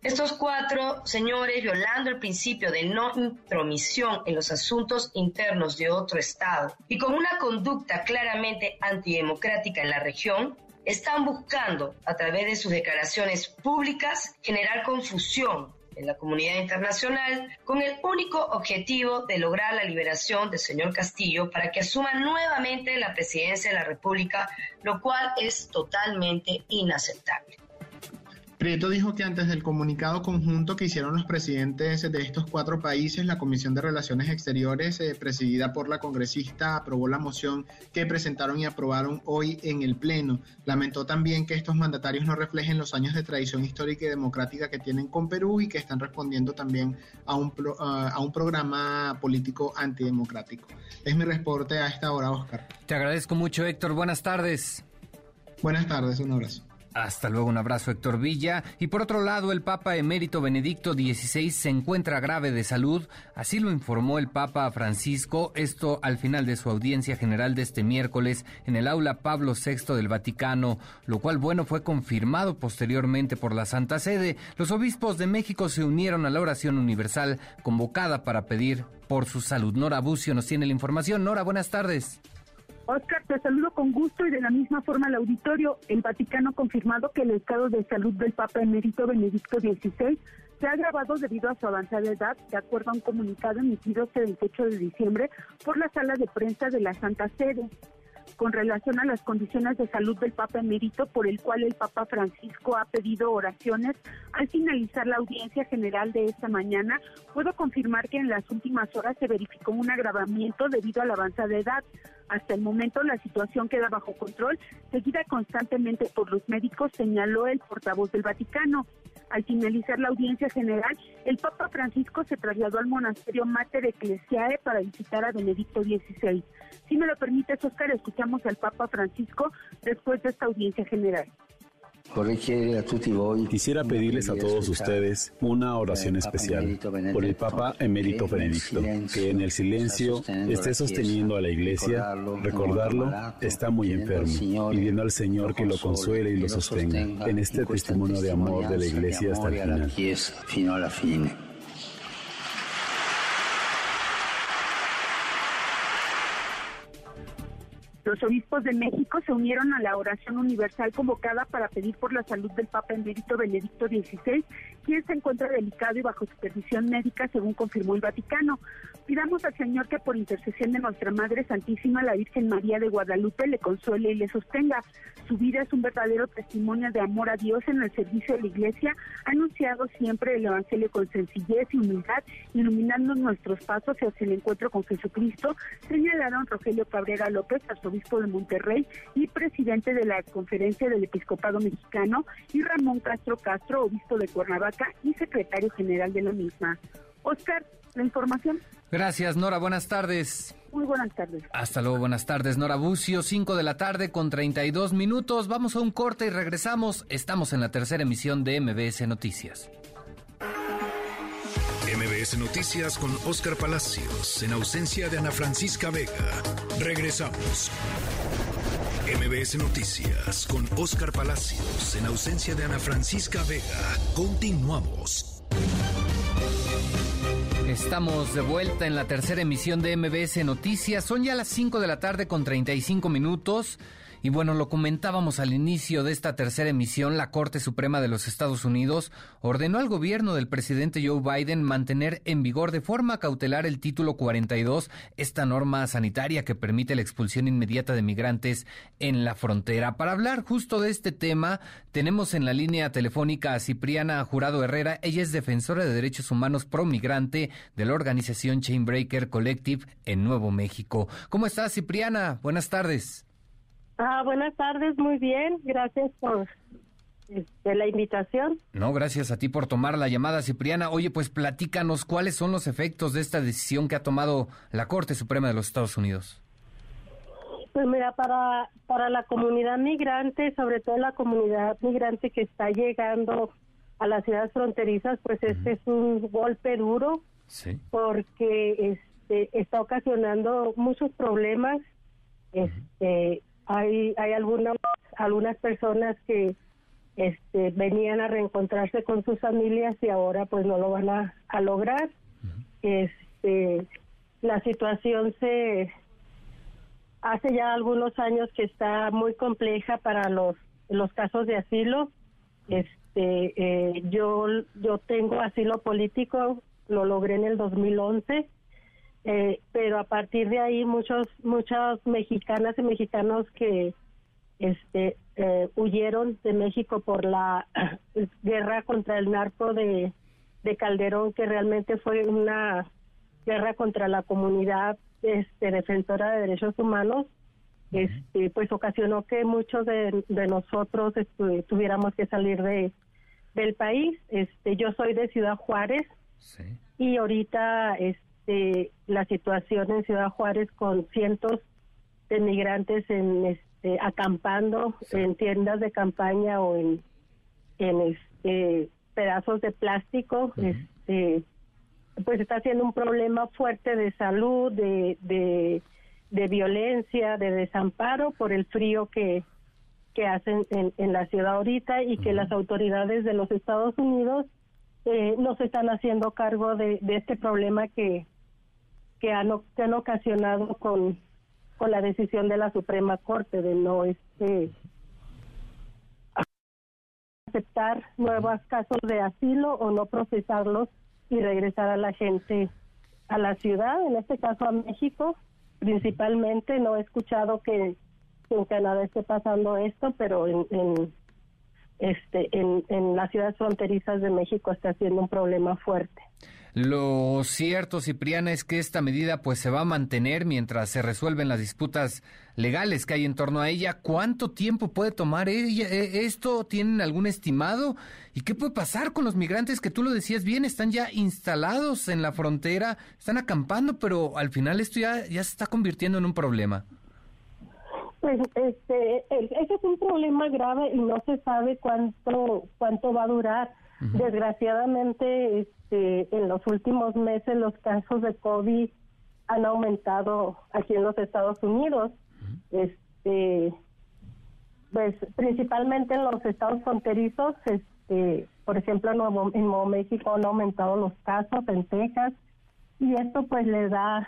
Estos cuatro señores, violando el principio de no intromisión en los asuntos internos de otro Estado y con una conducta claramente antidemocrática en la región, están buscando, a través de sus declaraciones públicas, generar confusión en la comunidad internacional con el único objetivo de lograr la liberación del señor Castillo para que asuma nuevamente la presidencia de la República, lo cual es totalmente inaceptable. Prieto dijo que antes del comunicado conjunto que hicieron los presidentes de estos cuatro países, la Comisión de Relaciones Exteriores, eh, presidida por la congresista, aprobó la moción que presentaron y aprobaron hoy en el Pleno. Lamentó también que estos mandatarios no reflejen los años de tradición histórica y democrática que tienen con Perú y que están respondiendo también a un, a un programa político antidemocrático. Es mi reporte a esta hora, Oscar. Te agradezco mucho, Héctor. Buenas tardes. Buenas tardes, un abrazo. Hasta luego, un abrazo Héctor Villa. Y por otro lado, el Papa emérito Benedicto XVI se encuentra grave de salud, así lo informó el Papa Francisco, esto al final de su audiencia general de este miércoles en el aula Pablo VI del Vaticano, lo cual bueno fue confirmado posteriormente por la Santa Sede. Los obispos de México se unieron a la oración universal convocada para pedir por su salud. Nora Bucio nos tiene la información. Nora, buenas tardes. Oscar, te saludo con gusto y de la misma forma al auditorio. El Vaticano ha confirmado que el estado de salud del Papa emérito Benedicto XVI se ha agravado debido a su avanzada edad, de acuerdo a un comunicado emitido este 28 de diciembre por la sala de prensa de la Santa Sede con relación a las condiciones de salud del Papa emérito, por el cual el Papa Francisco ha pedido oraciones. Al finalizar la audiencia general de esta mañana, puedo confirmar que en las últimas horas se verificó un agravamiento debido a la avanzada edad. Hasta el momento la situación queda bajo control, seguida constantemente por los médicos, señaló el portavoz del Vaticano. Al finalizar la audiencia general, el Papa Francisco se trasladó al monasterio Mater Ecclesiae para visitar a Benedicto XVI. Si me lo permites, Oscar, escuchamos al Papa Francisco después de esta audiencia general. Quisiera pedirles a todos ustedes una oración especial por el Papa Emérito Benedicto, que en el silencio esté sosteniendo a la Iglesia, recordarlo, está muy enfermo, pidiendo al Señor que lo consuele y lo sostenga en este testimonio de amor de la Iglesia hasta el final. Los obispos de México se unieron a la oración universal convocada para pedir por la salud del Papa Emérito Benedicto XVI, quien se encuentra delicado y bajo supervisión médica, según confirmó el Vaticano. Pidamos al Señor que por intercesión de nuestra Madre Santísima, la Virgen María de Guadalupe, le consuele y le sostenga. Su vida es un verdadero testimonio de amor a Dios en el servicio de la Iglesia, anunciado siempre el Evangelio con sencillez y humildad, iluminando nuestros pasos hacia el encuentro con Jesucristo, señalaron Rogelio Cabrera López, arzobispo de Monterrey y presidente de la Conferencia del Episcopado Mexicano, y Ramón Castro Castro, obispo de Cuernavaca y secretario general de la misma. Oscar, la información. Gracias, Nora. Buenas tardes. Muy buenas tardes. Hasta luego, buenas tardes, Nora Bucio. 5 de la tarde con 32 minutos. Vamos a un corte y regresamos. Estamos en la tercera emisión de MBS Noticias. MBS Noticias con Oscar Palacios, en ausencia de Ana Francisca Vega. Regresamos. MBS Noticias con Oscar Palacios, en ausencia de Ana Francisca Vega. Continuamos. Estamos de vuelta en la tercera emisión de MBS Noticias. Son ya las 5 de la tarde con 35 minutos. Y bueno, lo comentábamos al inicio de esta tercera emisión, la Corte Suprema de los Estados Unidos ordenó al gobierno del presidente Joe Biden mantener en vigor de forma cautelar el título 42, esta norma sanitaria que permite la expulsión inmediata de migrantes en la frontera. Para hablar justo de este tema, tenemos en la línea telefónica a Cipriana Jurado Herrera. Ella es defensora de derechos humanos pro migrante de la organización Chainbreaker Collective en Nuevo México. ¿Cómo estás, Cipriana? Buenas tardes. Ah, buenas tardes, muy bien, gracias por este, la invitación. No, gracias a ti por tomar la llamada, Cipriana. Oye, pues platícanos cuáles son los efectos de esta decisión que ha tomado la Corte Suprema de los Estados Unidos. Pues mira, para, para la comunidad migrante, sobre todo la comunidad migrante que está llegando a las ciudades fronterizas, pues este es un golpe duro, sí. porque este, está ocasionando muchos problemas. Este, hay hay algunas algunas personas que este venían a reencontrarse con sus familias y ahora pues no lo van a, a lograr. Este la situación se hace ya algunos años que está muy compleja para los los casos de asilo. Este eh, yo yo tengo asilo político lo logré en el 2011 eh, pero a partir de ahí muchos muchas mexicanas y mexicanos que este eh, huyeron de México por la guerra contra el narco de, de Calderón que realmente fue una guerra contra la comunidad este defensora de derechos humanos este pues ocasionó que muchos de, de nosotros tuviéramos que salir de del país. Este yo soy de Ciudad Juárez y ahorita este este, la situación en Ciudad Juárez con cientos de migrantes en este, acampando en tiendas de campaña o en, en este, pedazos de plástico, este, pues está siendo un problema fuerte de salud, de, de, de violencia, de desamparo por el frío que, que hacen en, en la ciudad ahorita y que las autoridades de los Estados Unidos eh, no se están haciendo cargo de, de este problema que, que han, que ocasionado con, la decisión de la Suprema Corte de no este aceptar nuevos casos de asilo o no procesarlos y regresar a la gente a la ciudad, en este caso a México, principalmente. No he escuchado que, en Canadá esté pasando esto, pero en, en este en, en las ciudades fronterizas de México está siendo un problema fuerte. Lo cierto, Cipriana, es que esta medida pues se va a mantener mientras se resuelven las disputas legales que hay en torno a ella. ¿Cuánto tiempo puede tomar ella, e, esto? ¿Tienen algún estimado? ¿Y qué puede pasar con los migrantes que tú lo decías bien, están ya instalados en la frontera, están acampando, pero al final esto ya, ya se está convirtiendo en un problema? Pues este, ese es un problema grave y no se sabe cuánto cuánto va a durar. Desgraciadamente, este, en los últimos meses los casos de COVID han aumentado aquí en los Estados Unidos. Este, pues principalmente en los estados fronterizos, este, por ejemplo en Nuevo, en Nuevo México han aumentado los casos, en Texas, y esto pues le da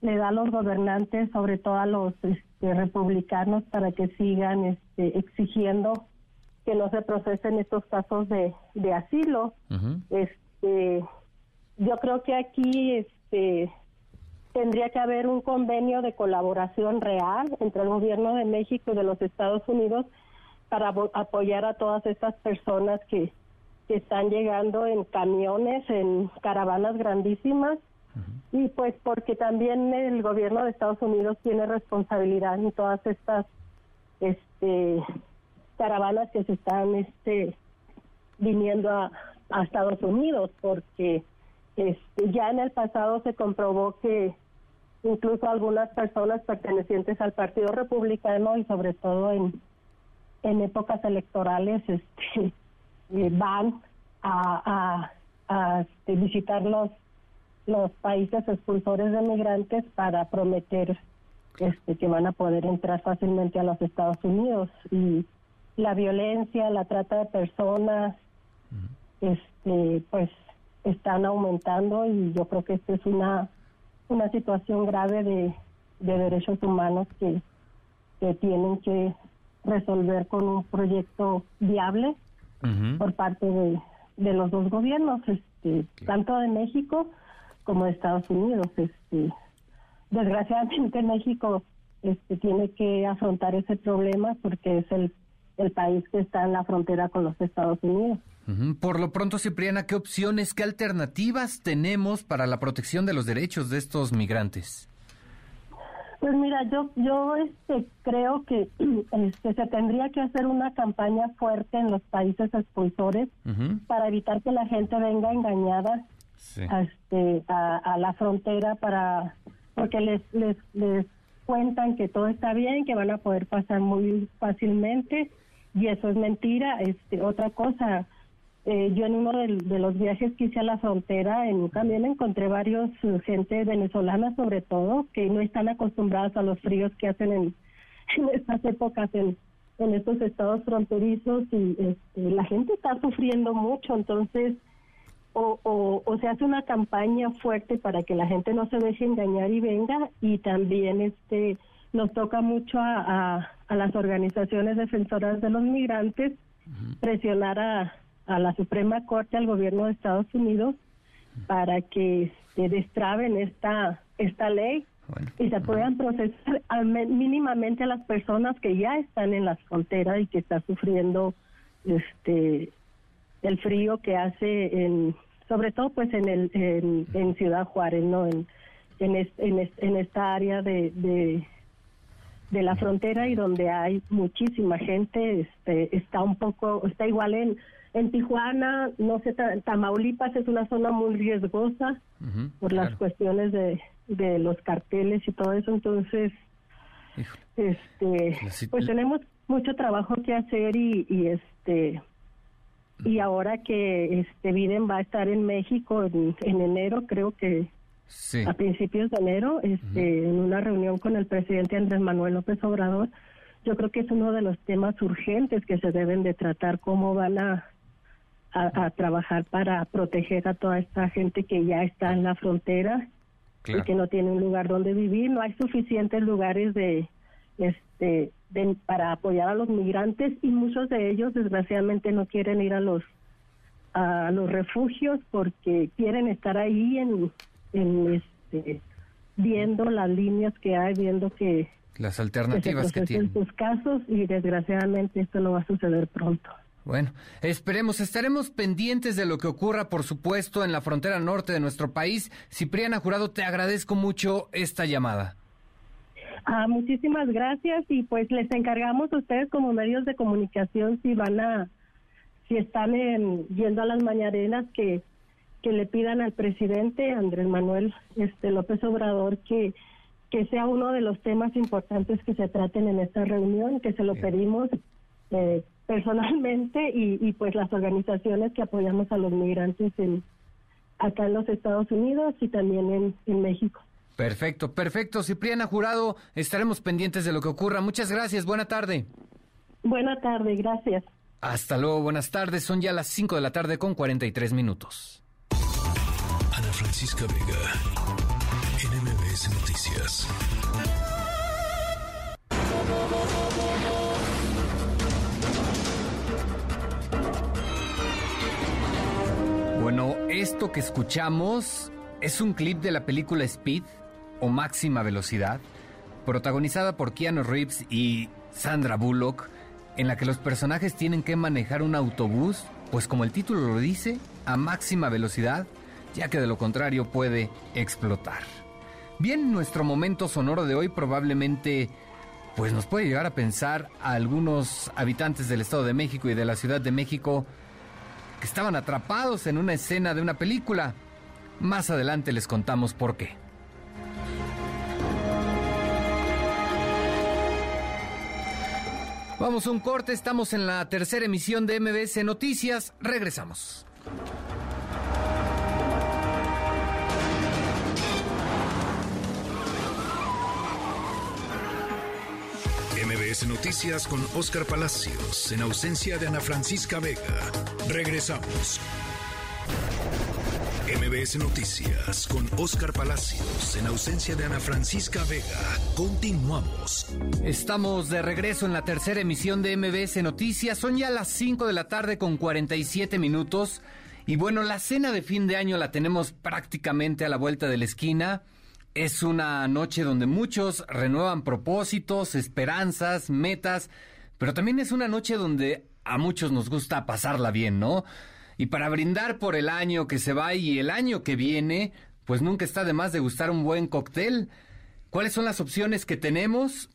le da a los gobernantes, sobre todo a los este, republicanos, para que sigan este, exigiendo que no se procesen estos casos de, de asilo. Este, yo creo que aquí este, tendría que haber un convenio de colaboración real entre el gobierno de México y de los Estados Unidos para apoyar a todas estas personas que, que están llegando en camiones, en caravanas grandísimas. Y pues porque también el gobierno de Estados Unidos tiene responsabilidad en todas estas este caravanas que se están este viniendo a, Estados Unidos porque este, ya en el pasado se comprobó que incluso algunas personas pertenecientes al Partido Republicano y sobre todo en, en épocas electorales este, eh, van a, a, este, visitar los, los países expulsores de migrantes para prometer este, que van a poder entrar fácilmente a los Estados Unidos. Y la violencia, la trata de personas, este, pues están aumentando y yo creo que esta es una, una situación grave de, derechos humanos que, que tienen que resolver con un proyecto viable por parte de, de, los dos gobiernos, este, tanto de México como de Estados Unidos. Este, desgraciadamente México este, tiene que afrontar ese problema porque es el el país que está en la frontera con los Estados Unidos. Por lo pronto, Cipriana, ¿qué opciones, qué alternativas tenemos para la protección de los derechos de estos migrantes? Pues mira, yo yo este, creo que este, se tendría que hacer una campaña fuerte en los países expulsores para evitar que la gente venga engañada a, este, a, la frontera para porque les, les les cuentan que todo está bien, que van a poder pasar muy fácilmente y eso es mentira. Este, otra cosa, eh, yo en uno de, los viajes que hice a la frontera, en un camión encontré varios eh, gente venezolana sobre todo, que no están acostumbradas a los fríos que hacen en, estas épocas en, en estos estados fronterizos y este, la gente está sufriendo mucho, entonces o, o, o, se hace una campaña fuerte para que la gente no se deje engañar y venga y también este nos toca mucho a, a, las organizaciones defensoras de los migrantes presionar a, a, la Suprema Corte, al gobierno de Estados Unidos, para que se destraben esta, esta ley y se puedan procesar mínimamente a las personas que ya están en las fronteras y que están sufriendo este el frío que hace en sobre todo pues en el en, Ciudad Juárez no en en, en, esta área de de la frontera y donde hay muchísima gente, este, está un poco, está igual en, en Tijuana, no sé, Tamaulipas es una zona muy riesgosa por las cuestiones de, de los carteles y todo eso, entonces, este, pues tenemos mucho trabajo que hacer y, y este, y ahora que este Biden va a estar en México en, en enero, creo que a principios de enero, este, en una reunión con el presidente Andrés Manuel López Obrador, yo creo que es uno de los temas urgentes que se deben de tratar, cómo van a, a, trabajar para proteger a toda esta gente que ya está en la frontera y que no tienen lugar donde vivir. No hay suficientes lugares de, este, para apoyar a los migrantes y muchos de ellos desgraciadamente no quieren ir a los a los refugios porque quieren estar ahí en, en este, viendo las líneas que hay, viendo que las alternativas que, tienen. sus casos y desgraciadamente esto no va a suceder pronto. Bueno, esperemos, estaremos pendientes de lo que ocurra, por supuesto, en la frontera norte de nuestro país. Cipriana Jurado, te agradezco mucho esta llamada. Ah, muchísimas gracias y pues les encargamos a ustedes como medios de comunicación si van a, si están yendo a las mañaneras que, que le pidan al presidente Andrés Manuel este López Obrador que que sea uno de los temas importantes que se traten en esta reunión, que se lo pedimos eh, personalmente y, pues las organizaciones que apoyamos a los migrantes en, acá en los Estados Unidos y también en, en México. Perfecto, perfecto. Cipriana Jurado, estaremos pendientes de lo que ocurra. Muchas gracias, buena tarde. Buena tarde, gracias. Hasta luego, buenas tardes. Son ya las 5 de la tarde con 43 minutos. Ana Francisca Vega, NMBS Noticias. Bueno, esto que escuchamos es un clip de la película Speed o Máxima Velocidad, protagonizada por Keanu Reeves y Sandra Bullock, en la que los personajes tienen que manejar un autobús, pues como el título lo dice, a máxima velocidad, ya que de lo contrario puede explotar. Bien, nuestro momento sonoro de hoy probablemente pues nos puede llegar a pensar a algunos habitantes del Estado de México y de la Ciudad de México que estaban atrapados en una escena de una película. Más adelante les contamos por qué. Vamos a un corte, estamos en la tercera emisión de MBS Noticias, regresamos. MBS Noticias con Oscar Palacios en ausencia de Ana Francisca Vega. Regresamos. MBS Noticias con Oscar Palacios en ausencia de Ana Francisca Vega. Continuamos. Estamos de regreso en la tercera emisión de MBS Noticias. Son ya las 5 de la tarde con 47 minutos. Y bueno, la cena de fin de año la tenemos prácticamente a la vuelta de la esquina. Es una noche donde muchos renuevan propósitos, esperanzas, metas, pero también es una noche donde a muchos nos gusta pasarla bien, ¿no? Y para brindar por el año que se va y el año que viene, pues nunca está de más de gustar un buen cóctel. ¿Cuáles son las opciones que tenemos?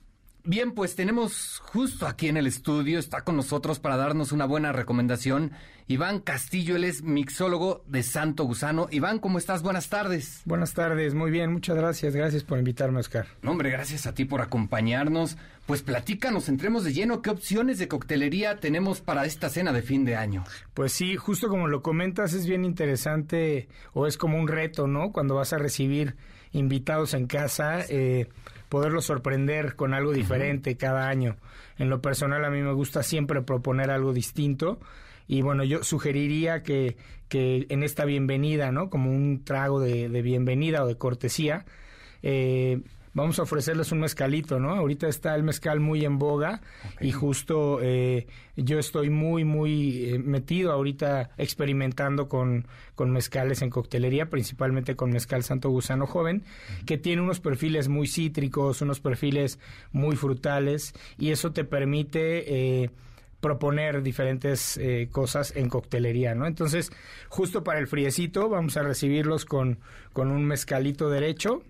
Bien, pues tenemos justo aquí en el estudio, está con nosotros para darnos una buena recomendación, Iván Castillo, él es mixólogo de Santo Gusano. Iván, ¿cómo estás? Buenas tardes. Buenas tardes, muy bien, muchas gracias, gracias por invitarme, Oscar. No, hombre, gracias a ti por acompañarnos. Pues platícanos, entremos de lleno, ¿qué opciones de coctelería tenemos para esta cena de fin de año? Pues sí, justo como lo comentas, es bien interesante o es como un reto, ¿no? Cuando vas a recibir invitados en casa. Eh, poderlo sorprender con algo diferente cada año. En lo personal a mí me gusta siempre proponer algo distinto y bueno, yo sugeriría que, que en esta bienvenida, ¿no? Como un trago de, de bienvenida o de cortesía, eh, vamos a ofrecerles un mezcalito, ¿no? Ahorita está el mezcal muy en boga y justo eh, yo estoy muy, muy eh, metido ahorita experimentando con, con mezcales en coctelería, principalmente con mezcal Santo Gusano Joven, que tiene unos perfiles muy cítricos, unos perfiles muy frutales y eso te permite... Eh, proponer diferentes cosas en coctelería, ¿no? Entonces, justo para el friecito vamos a recibirlos con, con un mezcalito derecho,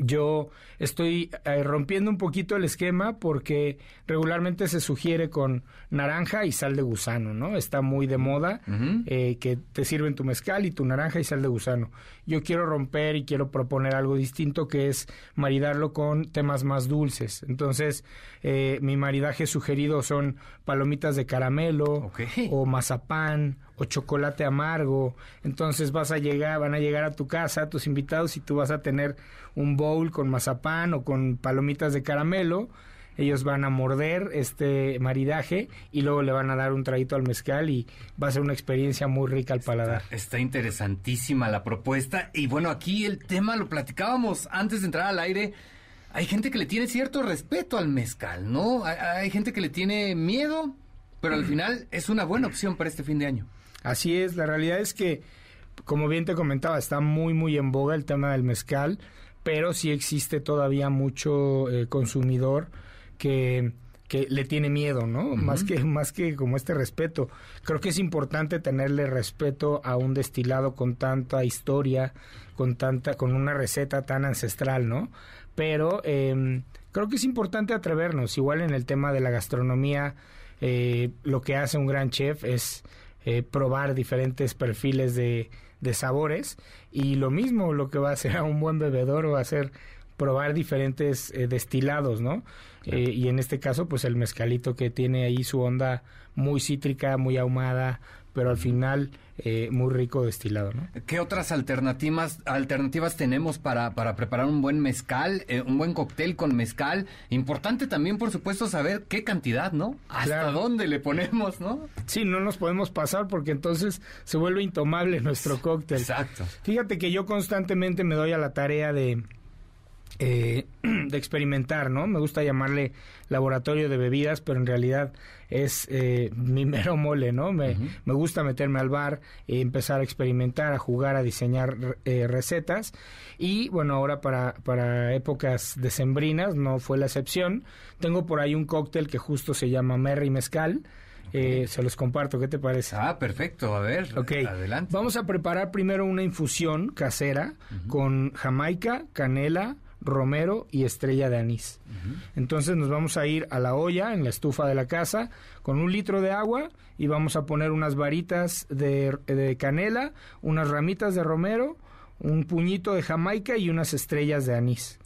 yo estoy eh, rompiendo un poquito el esquema porque regularmente se sugiere con naranja y sal de gusano, ¿no? Está muy de moda eh, que te sirven tu mezcal y tu naranja y sal de gusano. Yo quiero romper y quiero proponer algo distinto que es maridarlo con temas más dulces. Entonces, eh, mi maridaje sugerido son palomitas de caramelo o mazapán o chocolate amargo. Entonces vas a llegar, van a llegar a tu casa tus invitados y tú vas a tener un bowl con mazapán o con palomitas de caramelo ellos van a morder este maridaje y luego le van a dar un traguito al mezcal y va a ser una experiencia muy rica al paladar. Está, interesantísima la propuesta y bueno, aquí el tema lo platicábamos antes de entrar al aire. Hay gente que le tiene cierto respeto al mezcal, ¿no? Hay, gente que le tiene miedo, pero al final es una buena opción para este fin de año. Así es, la realidad es que, como bien te comentaba, está muy, muy en boga el tema del mezcal, pero sí existe todavía mucho eh, consumidor que, que le tiene miedo, ¿no? Más que más que como este respeto. Creo que es importante tenerle respeto a un destilado con tanta historia, con tanta con una receta tan ancestral, ¿no? Pero eh, creo que es importante atrevernos. Igual en el tema de la gastronomía, eh, lo que hace un gran chef es eh, probar diferentes perfiles de, de sabores y lo mismo lo que va a hacer a un buen bebedor va a ser probar diferentes eh, destilados, ¿no? Eh, y en este caso, pues el mezcalito que tiene ahí su onda muy cítrica, muy ahumada, pero al final eh, muy rico destilado, ¿no? ¿Qué otras alternativas alternativas tenemos para, para preparar un buen mezcal, un buen cóctel con mezcal? Importante también, por supuesto, saber qué cantidad, ¿no? Hasta dónde le ponemos, ¿no? Sí, no nos podemos pasar porque entonces se vuelve intomable nuestro cóctel. Exacto. Fíjate que yo constantemente me doy a la tarea de eh, de experimentar, ¿no? Me gusta llamarle laboratorio de bebidas, pero en realidad es eh, mi mero mole, ¿no? Me, me, gusta meterme al bar, y empezar a experimentar, a jugar, a diseñar eh, recetas. Y bueno, ahora para, para épocas decembrinas no fue la excepción. Tengo por ahí un cóctel que justo se llama Merry Mezcal. se los comparto, ¿qué te parece? Ah, perfecto, a ver, okay. adelante. Vamos a preparar primero una infusión casera con jamaica, canela, romero y estrella de anís. Entonces nos vamos a ir a la olla en la estufa de la casa con un litro de agua y vamos a poner unas varitas de, canela, unas ramitas de romero, un puñito de jamaica y unas estrellas de anís.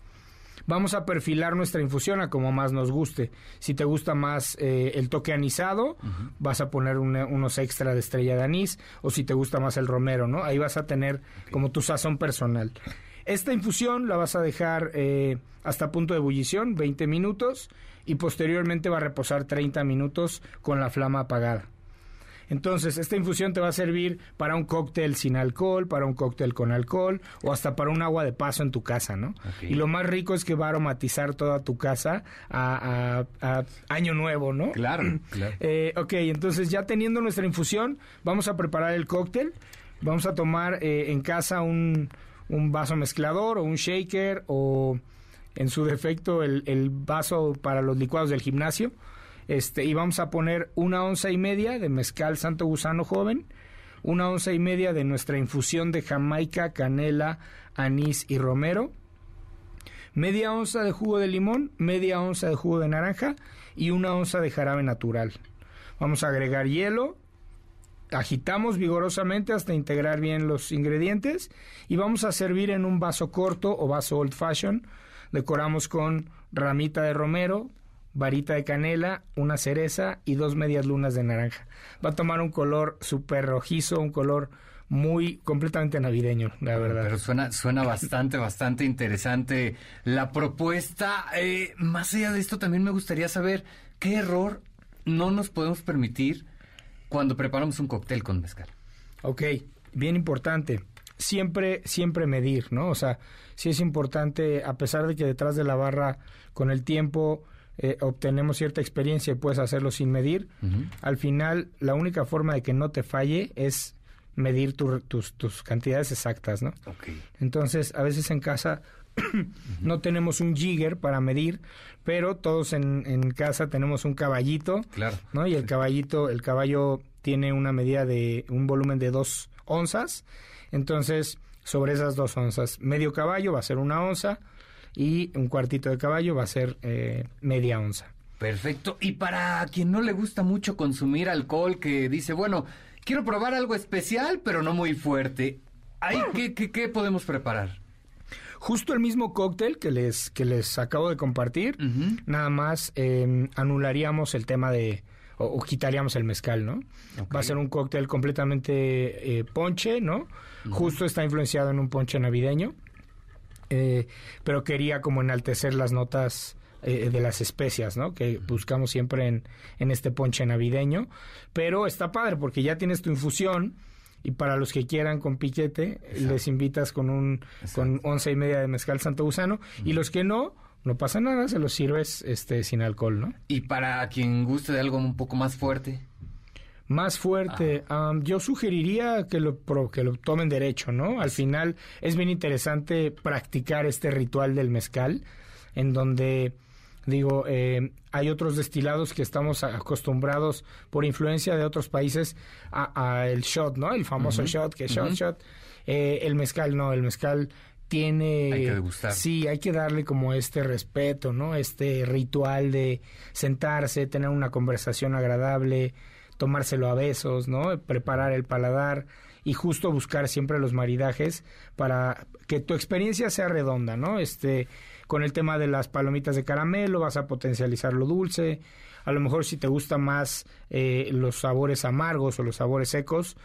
Vamos a perfilar nuestra infusión a como más nos guste. Si te gusta más eh, el toque anisado, vas a poner unos extra de estrella de anís. O si te gusta más el romero, ¿no? Ahí vas a tener como tu sazón personal. Esta infusión la vas a dejar eh, hasta punto de ebullición, 20 minutos, y posteriormente va a reposar 30 minutos con la flama apagada. Entonces, esta infusión te va a servir para un cóctel sin alcohol, para un cóctel con alcohol o hasta para un agua de paso en tu casa, ¿no? Y lo más rico es que va a aromatizar toda tu casa a, año nuevo, ¿no? Claro, claro. Eh, ok, entonces ya teniendo nuestra infusión, vamos a preparar el cóctel. Vamos a tomar eh, en casa un, un vaso mezclador o un shaker o en su defecto el, vaso para los licuados del gimnasio. Este, y vamos a poner una onza y media de mezcal santo gusano joven, una onza y media de nuestra infusión de jamaica, canela, anís y romero, media onza de jugo de limón, media onza de jugo de naranja y una onza de jarabe natural. Vamos a agregar hielo, agitamos vigorosamente hasta integrar bien los ingredientes y vamos a servir en un vaso corto o vaso old fashion. Decoramos con ramita de romero, varita de canela, una cereza y dos medias lunas de naranja. Va a tomar un color súper rojizo, un color muy completamente navideño, la verdad. Pero suena, suena bastante, bastante interesante la propuesta. Eh, más allá de esto, también me gustaría saber qué error no nos podemos permitir cuando preparamos un cóctel con mezcal? Ok, bien importante. Siempre, siempre medir, ¿no? O sea, sí es importante, a pesar de que detrás de la barra, con el tiempo, eh, obtenemos cierta experiencia y puedes hacerlo sin medir, al final, la única forma de que no te falle es medir tus, tus cantidades exactas, ¿no? Okay. Entonces, a veces en casa no tenemos un jigger para medir, pero todos en, en, casa tenemos un caballito, claro. ¿no? Y el caballito, el caballo tiene una medida de un volumen de dos onzas, entonces sobre esas dos onzas, medio caballo va a ser una onza y un cuartito de caballo va a ser eh, media onza. Perfecto. Y para quien no le gusta mucho consumir alcohol, que dice, bueno, quiero probar algo especial, pero no muy fuerte, ¿qué, qué, qué podemos preparar? Justo el mismo cóctel que les, que les acabo de compartir, nada más em, anularíamos el tema de, o, quitaríamos el mezcal, ¿no? Va a ser un cóctel completamente eh, ponche, ¿no? Justo está influenciado en un ponche navideño, eh, pero quería como enaltecer las notas eh, de las especias, ¿no? Que buscamos siempre en, en este ponche navideño. Pero está padre porque ya tienes tu infusión y para los que quieran con piquete, les invitas con un con once y media de mezcal santo gusano y los que no, no pasa nada, se los sirves este sin alcohol, ¿no? Y para quien guste de algo un poco más fuerte. Más fuerte, yo sugeriría que lo, que lo tomen derecho, ¿no? Al final es bien interesante practicar este ritual del mezcal, en donde Digo, eh, hay otros destilados que estamos acostumbrados por influencia de otros países a, el shot, ¿no? El famoso shot, que shot, shot. Eh, el mezcal no, el mezcal tiene... Hay que degustar. Sí, hay que darle como este respeto, ¿no? Este ritual de sentarse, tener una conversación agradable, tomárselo a besos, ¿no? Preparar el paladar y justo buscar siempre los maridajes para que tu experiencia sea redonda, ¿no? Este con el tema de las palomitas de caramelo, vas a potencializar lo dulce. A lo mejor si te gustan más eh, los sabores amargos o los sabores secos,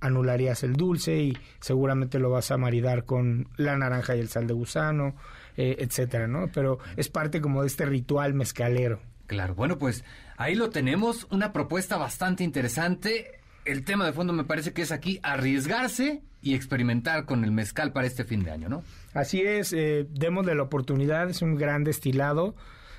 anularías el dulce y seguramente lo vas a maridar con la naranja y el sal de gusano, eh, etcétera, ¿no? Pero es parte como de este ritual mezcalero. Claro, bueno, pues ahí lo tenemos, una propuesta bastante interesante el tema de fondo me parece que es aquí arriesgarse y experimentar con el mezcal para este fin de año, ¿no? Así es, eh, démosle la oportunidad, es un gran destilado.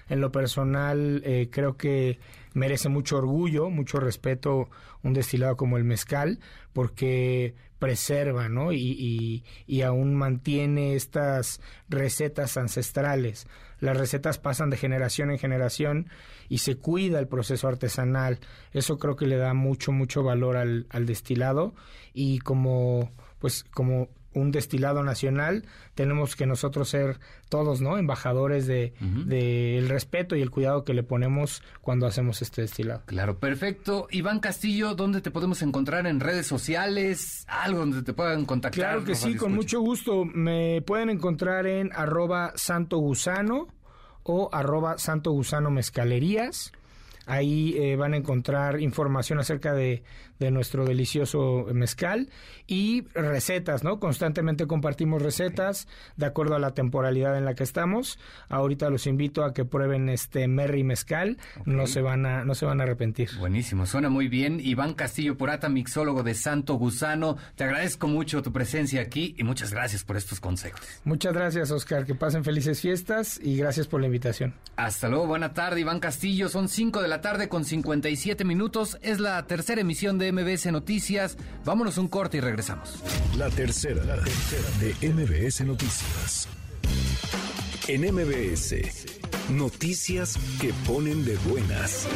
En lo personal, eh, creo que merece mucho orgullo, mucho respeto un destilado como el mezcal, porque preserva, ¿no? Y, y, aún mantiene estas recetas ancestrales. Las recetas pasan de generación en generación y se cuida el proceso artesanal. Eso creo que le da mucho, mucho valor al, al destilado y como, pues, como un destilado nacional, tenemos que nosotros ser todos, ¿no? Embajadores de, el respeto y el cuidado que le ponemos cuando hacemos este destilado. Claro, perfecto. Iván Castillo, ¿dónde te podemos encontrar en redes sociales? Algo donde te puedan contactar. Claro que sí, con mucho gusto. Me pueden encontrar en arroba santo gusano o arroba santo gusano mezcalerías. Ahí eh, van a encontrar información acerca de, de, nuestro delicioso mezcal y recetas, ¿no? Constantemente compartimos recetas de acuerdo a la temporalidad en la que estamos. Ahorita los invito a que prueben este Merry Mezcal, no se van a no se van a arrepentir. Buenísimo, suena muy bien. Iván Castillo Porata, mixólogo de Santo Gusano, te agradezco mucho tu presencia aquí y muchas gracias por estos consejos. Muchas gracias, Oscar, que pasen felices fiestas y gracias por la invitación. Hasta luego, buena tarde, Iván Castillo, son 5 de la tarde con 57 minutos. Es la tercera emisión de MBS Noticias. Vámonos un corte y regresamos. La tercera, la tercera de MBS Noticias. En MBS, noticias que ponen de buenas.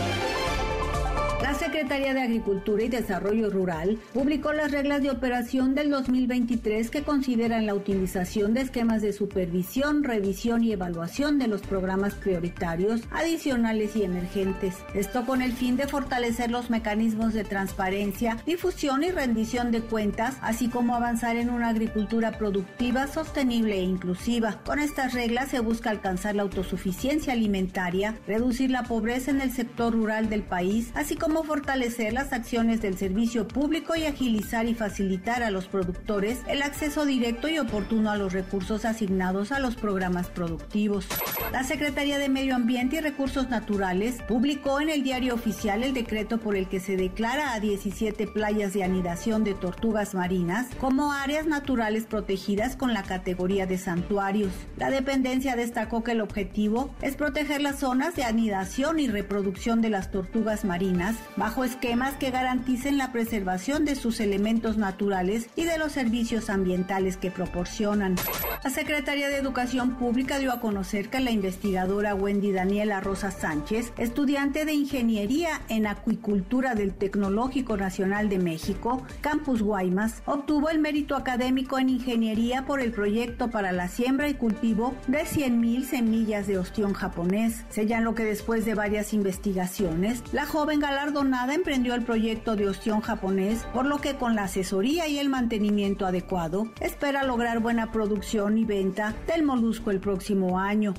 La Secretaría de Agricultura y Desarrollo Rural publicó las reglas de operación del 2023 que consideran la utilización de esquemas de supervisión, revisión y evaluación de los programas prioritarios, adicionales y emergentes. Esto con el fin de fortalecer los mecanismos de transparencia, difusión y rendición de cuentas, así como avanzar en una agricultura productiva, sostenible e inclusiva. Con estas reglas se busca alcanzar la autosuficiencia alimentaria, reducir la pobreza en el sector rural del país, así como fortalecer las acciones del servicio público y agilizar y facilitar a los productores el acceso directo y oportuno a los recursos asignados a los programas productivos. La Secretaría de Medio Ambiente y Recursos Naturales publicó en el diario oficial el decreto por el que se declara a 17 playas de anidación de tortugas marinas como áreas naturales protegidas con la categoría de santuarios. La dependencia destacó que el objetivo es proteger las zonas de anidación y reproducción de las tortugas marinas bajo esquemas que garanticen la preservación de sus elementos naturales y de los servicios ambientales que proporcionan. La Secretaría de Educación Pública dio a conocer que la investigadora Wendy Daniela Rosa Sánchez, estudiante de Ingeniería en Acuicultura del Tecnológico Nacional de México, Campus Guaymas, obtuvo el mérito académico en Ingeniería por el proyecto para la siembra y cultivo de 100.000 semillas de ostión japonés. Señaló que después de varias investigaciones, la joven galardonada Nada emprendió el proyecto de ostión japonés, por lo que con la asesoría y el mantenimiento adecuado, espera lograr buena producción y venta del molusco el próximo año.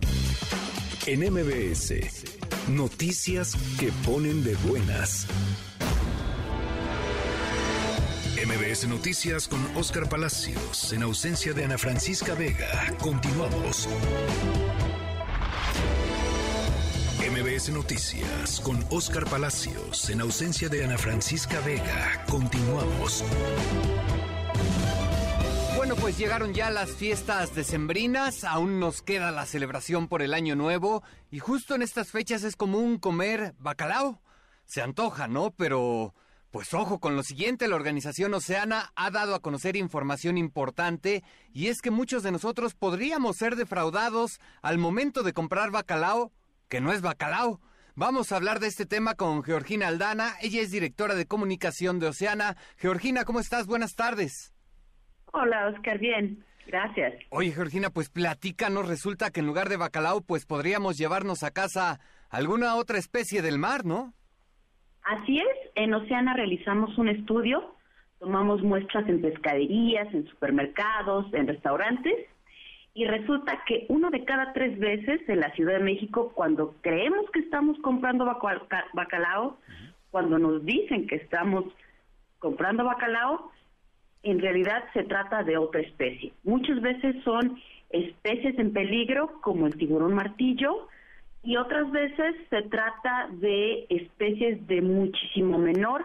En MBS, noticias que ponen de buenas. MBS Noticias con Oscar Palacios, en ausencia de Ana Francisca Vega. Continuamos. MBS Noticias con Oscar Palacios en ausencia de Ana Francisca Vega. Continuamos. Bueno, pues llegaron ya las fiestas decembrinas, aún nos queda la celebración por el Año Nuevo y justo en estas fechas es común comer bacalao. Se antoja, ¿no? Pero pues ojo con lo siguiente, la organización Oceana ha dado a conocer información importante y es que muchos de nosotros podríamos ser defraudados al momento de comprar bacalao, que no es bacalao. Vamos a hablar de este tema con Georgina Aldana, ella es directora de comunicación de Oceana. Georgina, ¿cómo estás? Buenas tardes. Hola, Oscar, bien. Gracias. Oye, Georgina, pues platícanos, resulta que en lugar de bacalao, pues podríamos llevarnos a casa alguna otra especie del mar, ¿no? Así es, en Oceana realizamos un estudio, tomamos muestras en pescaderías, en supermercados, en restaurantes, y resulta que uno de cada tres veces en la Ciudad de México, cuando creemos que estamos comprando bacalao, cuando nos dicen que estamos comprando bacalao, en realidad se trata de otra especie. Muchas veces son especies en peligro, como el tiburón martillo, y otras veces se trata de especies de muchísimo menor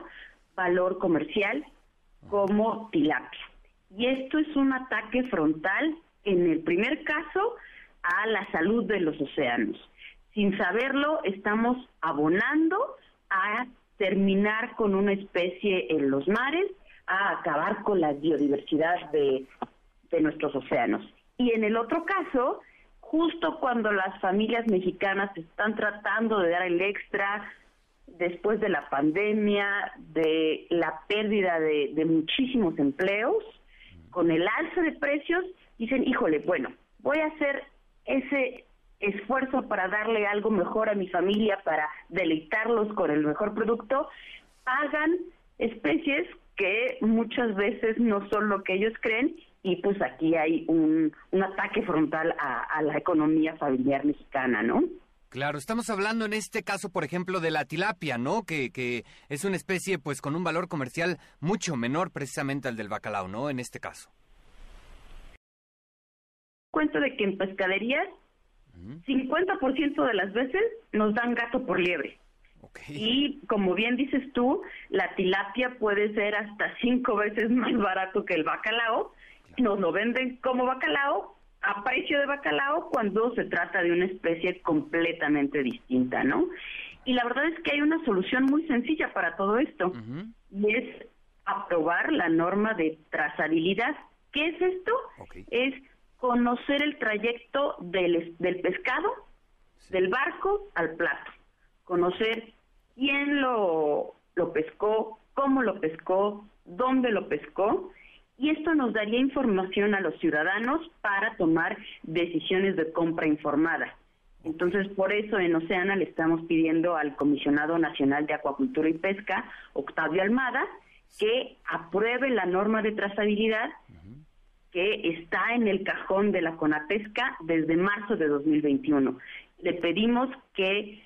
valor comercial, como tilapia. Y esto es un ataque frontal, en el primer caso, a la salud de los océanos. Sin saberlo, estamos abonando a terminar con una especie en los mares a acabar con la biodiversidad de, nuestros océanos. Y en el otro caso, justo cuando las familias mexicanas están tratando de dar el extra después de la pandemia, de la pérdida de, de, muchísimos empleos, con el alza de precios, dicen, híjole, bueno, voy a hacer ese esfuerzo para darle algo mejor a mi familia, para deleitarlos con el mejor producto, pagan especies que muchas veces no son lo que ellos creen y pues aquí hay un, ataque frontal a, la economía familiar mexicana, ¿no? Claro, estamos hablando en este caso, por ejemplo, de la tilapia, ¿no? Que, que es una especie, pues, con un valor comercial mucho menor precisamente al del bacalao, ¿no? En este caso. Cuento de que en pescaderías, 50% de las veces nos dan gato por liebre. Y como bien dices tú, la tilapia puede ser hasta cinco veces más barato que el bacalao. Nos lo venden como bacalao a precio de bacalao cuando se trata de una especie completamente distinta, ¿no? Y la verdad es que hay una solución muy sencilla para todo esto y es aprobar la norma de trazabilidad. ¿Qué es esto? Es conocer el trayecto del, del pescado, del barco al plato. Conocer quién lo, lo pescó, cómo lo pescó, dónde lo pescó, y esto nos daría información a los ciudadanos para tomar decisiones de compra informada. Entonces, por eso en Oceana le estamos pidiendo al Comisionado Nacional de Acuacultura y Pesca, Octavio Almada, que apruebe la norma de trazabilidad que está en el cajón de la CONAPESCA desde marzo de 2021. Le pedimos que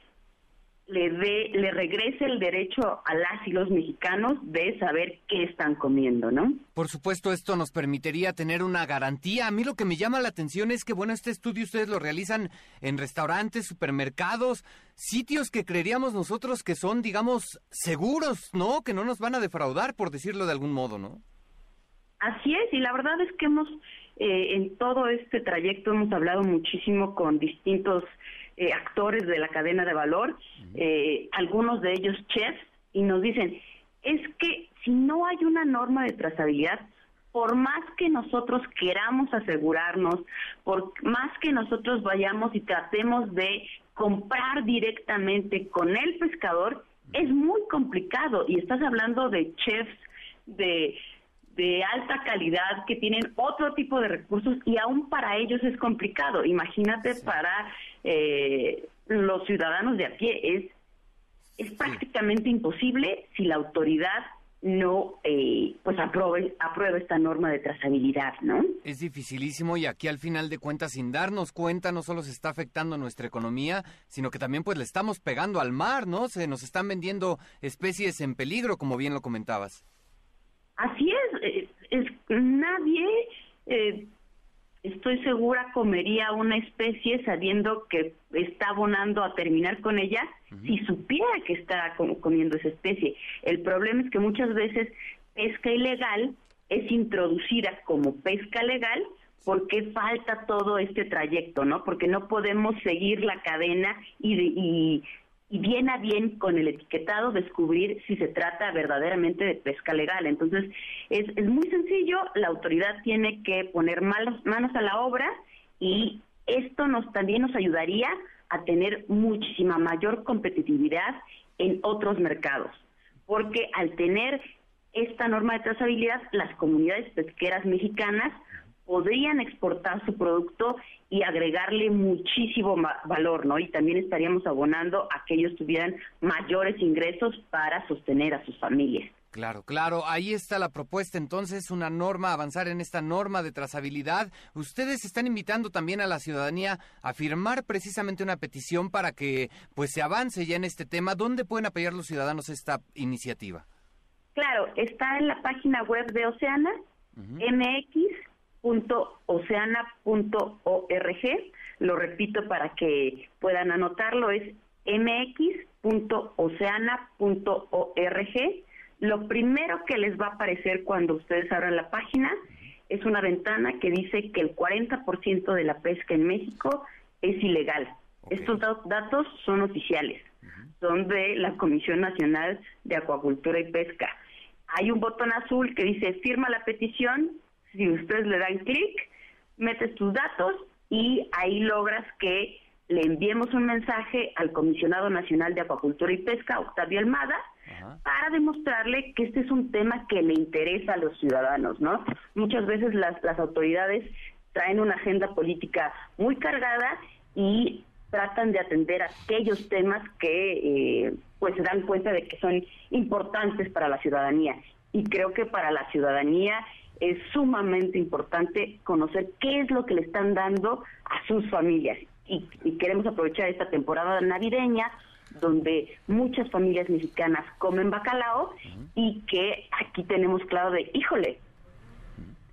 le dé, le regrese el derecho a las y los mexicanos de saber qué están comiendo, ¿no? Por supuesto, esto nos permitiría tener una garantía. A mí lo que me llama la atención es que, bueno, este estudio ustedes lo realizan en restaurantes, supermercados, sitios que creeríamos nosotros que son, digamos, seguros, ¿no? Que no nos van a defraudar, por decirlo de algún modo, ¿no? Así es, y la verdad es que hemos, eh, en todo este trayecto, hemos hablado muchísimo con distintos eh, actores de la cadena de valor, eh, algunos de ellos chefs, y nos dicen, es que si no hay una norma de trazabilidad, por más que nosotros queramos asegurarnos, por más que nosotros vayamos y tratemos de comprar directamente con el pescador, es muy complicado. Y estás hablando de chefs, de de alta calidad que tienen otro tipo de recursos y aún para ellos es complicado. Imagínate para eh, los ciudadanos de a pie es es prácticamente imposible si la autoridad no eh, pues apruebe, aprueba esta norma de trazabilidad, ¿no? Es dificilísimo y aquí al final de cuentas sin darnos cuenta no solo se está afectando nuestra economía, sino que también pues le estamos pegando al mar, ¿no? Se nos están vendiendo especies en peligro, como bien lo comentabas. Así nadie eh, estoy segura comería una especie sabiendo que está abonando a terminar con ella si supiera que está comiendo esa especie. El problema es que muchas veces pesca ilegal es introducida como pesca legal porque falta todo este trayecto, ¿no? Porque no podemos seguir la cadena y, y, y bien a bien con el etiquetado descubrir si se trata verdaderamente de pesca legal. Entonces, es, es muy sencillo, la autoridad tiene que poner manos, manos a la obra y esto nos también nos ayudaría a tener muchísima mayor competitividad en otros mercados, porque al tener esta norma de trazabilidad, las comunidades pesqueras mexicanas podrían exportar su producto y agregarle muchísimo valor, ¿no? Y también estaríamos abonando a que ellos tuvieran mayores ingresos para sostener a sus familias. Claro, claro, ahí está la propuesta entonces, una norma, avanzar en esta norma de trazabilidad. Ustedes están invitando también a la ciudadanía a firmar precisamente una petición para que pues se avance ya en este tema. ¿Dónde pueden apoyar los ciudadanos esta iniciativa? Claro, está en la página web de Oceana, MX mx.oceana.org. Lo repito para que puedan anotarlo, es mx.oceana.org. Lo primero que les va a aparecer cuando ustedes abran la página es una ventana que dice que el 40% de la pesca en México es ilegal. Estos datos son oficiales, son de la Comisión Nacional de Acuacultura y Pesca. Hay un botón azul que dice firma la petición si ustedes le dan clic, metes tus datos y ahí logras que le enviemos un mensaje al Comisionado Nacional de Acuacultura y Pesca, Octavio Almada, para demostrarle que este es un tema que le interesa a los ciudadanos, ¿no? Muchas veces las, las autoridades traen una agenda política muy cargada y tratan de atender aquellos temas que eh, pues se dan cuenta de que son importantes para la ciudadanía. Y creo que para la ciudadanía es sumamente importante conocer qué es lo que le están dando a sus familias. Y, queremos aprovechar esta temporada navideña donde muchas familias mexicanas comen bacalao y que aquí tenemos claro de, híjole,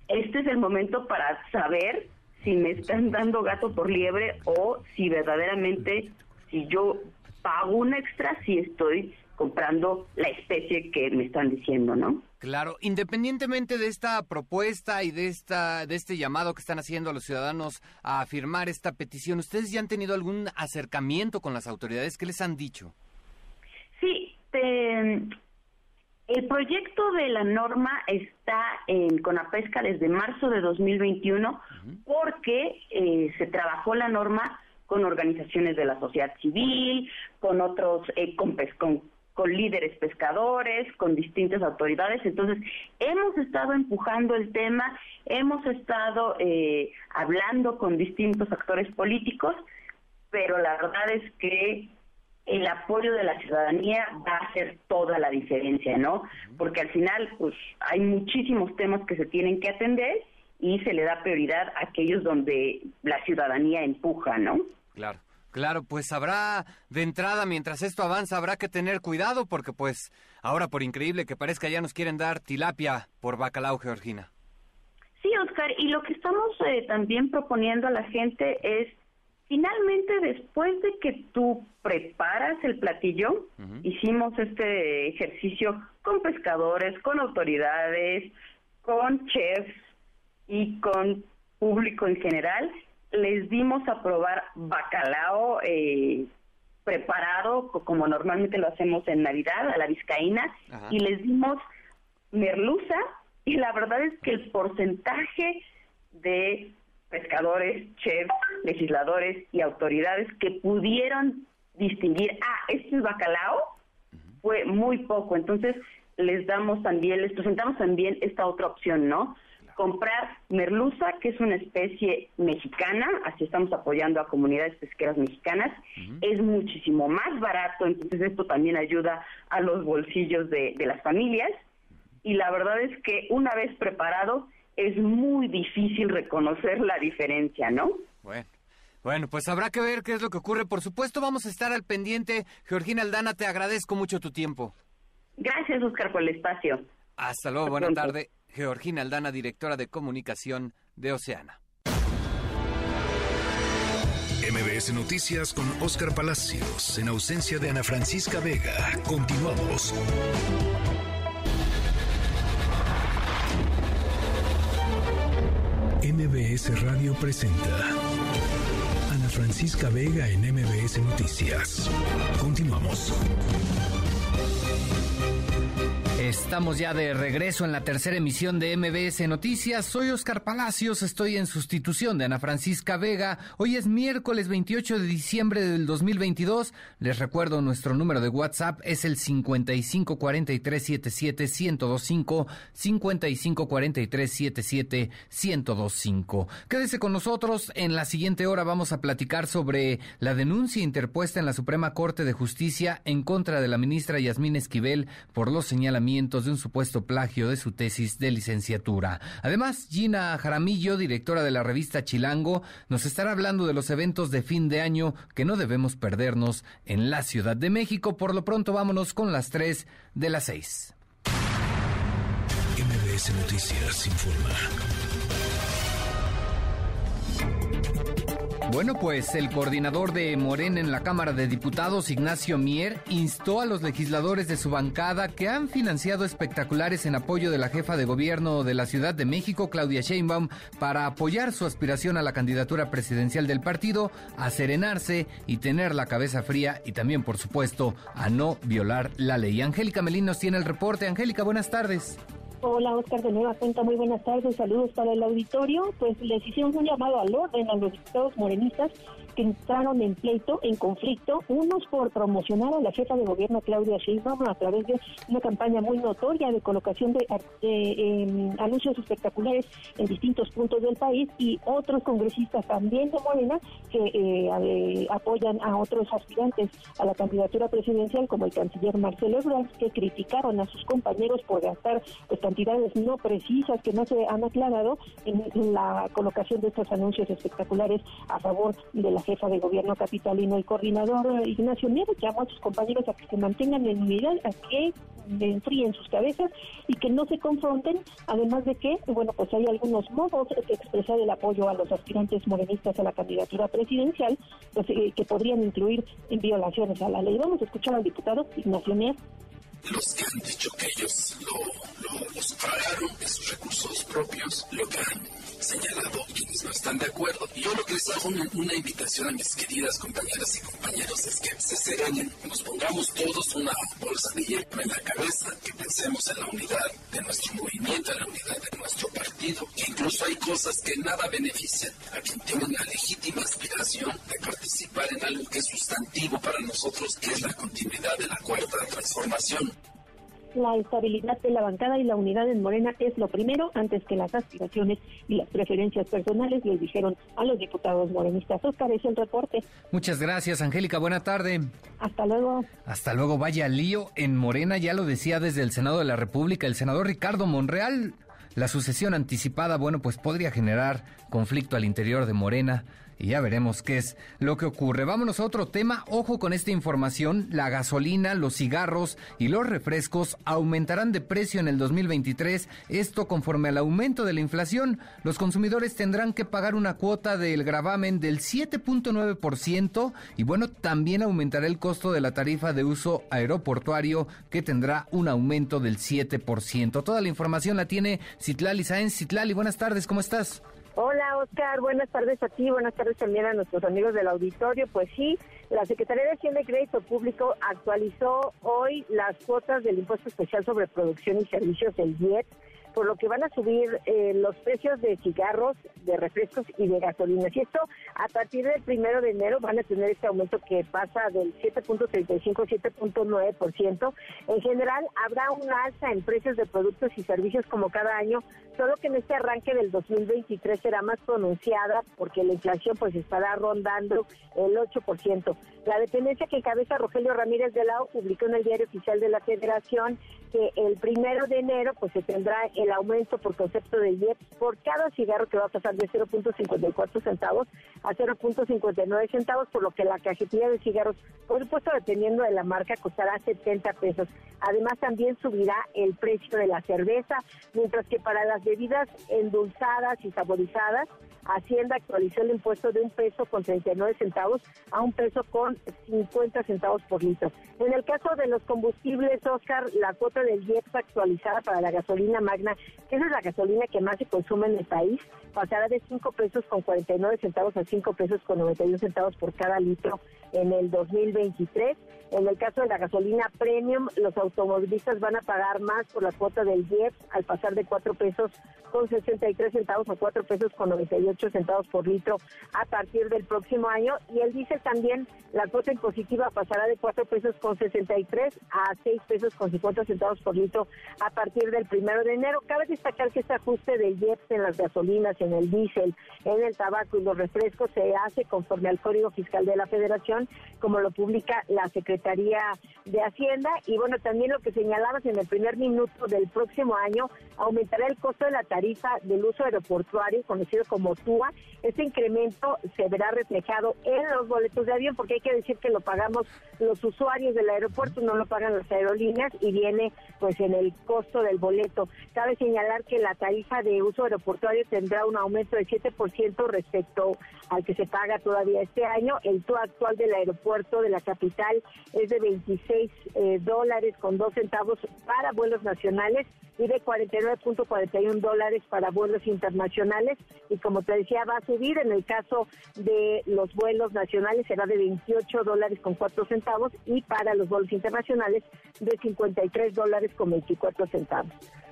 este es el momento para saber si me están dando gato por liebre o si verdaderamente, si yo pago un extra, si estoy comprando la especie que me están diciendo, ¿no? Claro, independientemente de esta propuesta y de esta de este llamado que están haciendo a los ciudadanos a firmar esta petición, ¿ustedes ya han tenido algún acercamiento con las autoridades? ¿Qué les han dicho? Sí, el proyecto de la norma está en Conapesca desde marzo de 2021 porque eh, se trabajó la norma con organizaciones de la sociedad civil, con otros, eh, con, con con líderes pescadores, con distintas autoridades. Entonces, hemos estado empujando el tema, hemos estado eh, hablando con distintos actores políticos, pero la verdad es que el apoyo de la ciudadanía va a hacer toda la diferencia, ¿no? Porque al final, pues, hay muchísimos temas que se tienen que atender y se le da prioridad a aquellos donde la ciudadanía empuja, ¿no? Claro. Claro, pues habrá de entrada, mientras esto avanza, habrá que tener cuidado porque pues ahora por increíble que parezca ya nos quieren dar tilapia por bacalao, Georgina. Sí, Oscar, y lo que estamos eh, también proponiendo a la gente es, finalmente después de que tú preparas el platillo, hicimos este ejercicio con pescadores, con autoridades, con chefs y con público en general, les dimos a probar bacalao eh, preparado, como normalmente lo hacemos en Navidad, a la vizcaína, y les dimos merluza, y la verdad es que el porcentaje de pescadores, chefs, legisladores y autoridades que pudieron distinguir, ah, este es bacalao, fue muy poco. Entonces, les damos también, les presentamos también esta otra opción, ¿no? Comprar merluza, que es una especie mexicana, así estamos apoyando a comunidades pesqueras mexicanas, es muchísimo más barato, entonces esto también ayuda a los bolsillos de, las familias y la verdad es que una vez preparado es muy difícil reconocer la diferencia, ¿no? Bueno. Bueno, pues habrá que ver qué es lo que ocurre. Por supuesto, vamos a estar al pendiente. Georgina Aldana, te agradezco mucho tu tiempo. Gracias, Oscar, por el espacio. Hasta luego, buena tarde. Georgina Aldana, directora de comunicación de Oceana. MBS Noticias con Oscar Palacios, en ausencia de Ana Francisca Vega. Continuamos. MBS Radio presenta Ana Francisca Vega en MBS Noticias. Continuamos. Estamos ya de regreso en la tercera emisión de MBS Noticias. Soy Oscar Palacios, estoy en sustitución de Ana Francisca Vega. Hoy es miércoles 28 de diciembre del 2022. Les recuerdo nuestro número de WhatsApp es el 5543771025 5543771025. Quédese con nosotros. En la siguiente hora vamos a platicar sobre la denuncia interpuesta en la Suprema Corte de Justicia en contra de la ministra Yasmín Esquivel por los señalamientos de un supuesto plagio de su tesis de licenciatura. Además, Gina Jaramillo, directora de la revista Chilango, nos estará hablando de los eventos de fin de año que no debemos perdernos en la Ciudad de México. Por lo pronto, vámonos con las 3 de las 6. MBS Noticias informa. Bueno, pues el coordinador de Morena en la Cámara de Diputados, Ignacio Mier, instó a los legisladores de su bancada que han financiado espectaculares en apoyo de la jefa de gobierno de la Ciudad de México, Claudia Sheinbaum, para apoyar su aspiración a la candidatura presidencial del partido, a serenarse y tener la cabeza fría y también, por supuesto, a no violar la ley. Angélica Melín nos tiene el reporte. Angélica, buenas tardes. Hola, Oscar de Nueva Cuenta, muy buenas tardes, saludos para el auditorio. Pues les hicimos un llamado al orden a los diputados morenistas que entraron en pleito, en conflicto, unos por promocionar a la jefa de gobierno Claudia Sheinbaum a través de una campaña muy notoria de colocación de, em, anuncios espectaculares en distintos puntos del país y otros congresistas también de Morena que eh, apoyan a otros aspirantes a la candidatura presidencial como el canciller Marcelo Ebrard que criticaron a sus compañeros por gastar pues, cantidades no precisas que no se han aclarado en la colocación de estos anuncios espectaculares a favor de la jefa de gobierno capitalino, el coordinador eh, Ignacio Nieves, llamó a sus compañeros a que se mantengan en unidad, a que enfríen sus cabezas y que no se confronten, además de que, bueno, pues hay algunos modos de expresar el apoyo a los aspirantes morenistas a la candidatura presidencial, pues, eh, que podrían incluir en violaciones a la ley. Vamos a escuchar al diputado Ignacio Nieves los que han dicho que ellos lo, lo, los pagaron de sus recursos propios, lo que han señalado quienes no están de acuerdo. Yo lo que les hago una, invitación a mis queridas compañeras y compañeros es que se serenen, nos pongamos todos una bolsa de hierro en la cabeza, que pensemos en la unidad de nuestro movimiento, en la unidad de nuestro partido, que incluso hay cosas que nada benefician a quien tiene una legítima aspiración de participar en algo que es sustantivo para nosotros, que es la continuidad de la cuarta transformación la estabilidad de la bancada y la unidad en Morena es lo primero antes que las aspiraciones y las preferencias personales, les dijeron a los diputados morenistas. Oscar, es el reporte. Muchas gracias, Angélica. Buena tarde. Hasta luego. Hasta luego. Vaya lío en Morena, ya lo decía desde el Senado de la República el senador Ricardo Monreal. La sucesión anticipada, bueno, pues podría generar conflicto al interior de Morena y ya veremos qué es lo que ocurre. Vámonos a otro tema. Ojo con esta información. La gasolina, los cigarros y los refrescos aumentarán de precio en el 2023. Esto conforme al aumento de la inflación. Los consumidores tendrán que pagar una cuota del gravamen del 7.9% y bueno, también aumentará el costo de la tarifa de uso aeroportuario que tendrá un aumento del 7%. Toda la información la tiene Citlali Sáenz. Citlali, buenas tardes, ¿cómo estás? Hola Oscar, buenas tardes a ti, buenas tardes también a nuestros amigos del auditorio. Pues sí, la Secretaría de Hacienda y Crédito Público actualizó hoy las cuotas del Impuesto Especial sobre Producción y Servicios del IET por lo que van a subir eh, los precios de cigarros, de refrescos y de gasolinas. Y esto a partir del primero de enero van a tener este aumento que pasa del 7.35 a 7.9%. En general habrá un alza en precios de productos y servicios como cada año, solo que en este arranque del 2023 será más pronunciada porque la inflación pues estará rondando el 8%. La dependencia que encabeza Rogelio Ramírez de Lao publicó en el diario oficial de la Federación que el primero de enero pues se tendrá el aumento por concepto de IEP por cada cigarro que va a pasar de 0.54 centavos a 0.59 centavos, por lo que la cajetilla de cigarros, por supuesto dependiendo de la marca, costará 70 pesos. Además también subirá el precio de la cerveza, mientras que para las bebidas endulzadas y saborizadas Hacienda actualizó el impuesto de un peso con 39 centavos a un peso con 50 centavos por litro. En el caso de los combustibles, Oscar, la cuota del IEPS actualizada para la gasolina magna, que es la gasolina que más se consume en el país, pasará de 5 pesos con 49 centavos a 5 pesos con 91 centavos por cada litro en el 2023. En el caso de la gasolina premium, los automovilistas van a pagar más por la cuota del IEPS al pasar de 4 pesos con 63 centavos a 4 pesos con 98 centavos por litro a partir del próximo año. Y el dice también, la cuota impositiva pasará de 4 pesos con 63 a 6 pesos con 50 centavos por litro a partir del primero de enero. Cabe destacar que este ajuste del IEPS en las gasolinas, en el diésel, en el tabaco y los refrescos se hace conforme al Código Fiscal de la Federación, como lo publica la Secretaría de Hacienda. Y bueno, también lo que señalabas en el primer minuto del próximo año, aumentará el costo de la tarifa del uso aeroportuario, conocido como TUA. Este incremento se verá reflejado en los boletos de avión, porque hay que decir que lo pagamos los usuarios del aeropuerto, no lo pagan las aerolíneas y viene pues en el costo del boleto. Cabe señalar que la tarifa de uso aeroportuario tendrá un aumento de 7% respecto al que se paga todavía este año. El TUA actual del aeropuerto de la capital es de 26 eh, dólares con dos centavos para vuelos nacionales y de 49.41 dólares para vuelos internacionales. Y como te decía, va a subir. En el caso de los vuelos nacionales será de 28 dólares con 4 centavos y para los vuelos internacionales de 53 dólares con 24 centavos.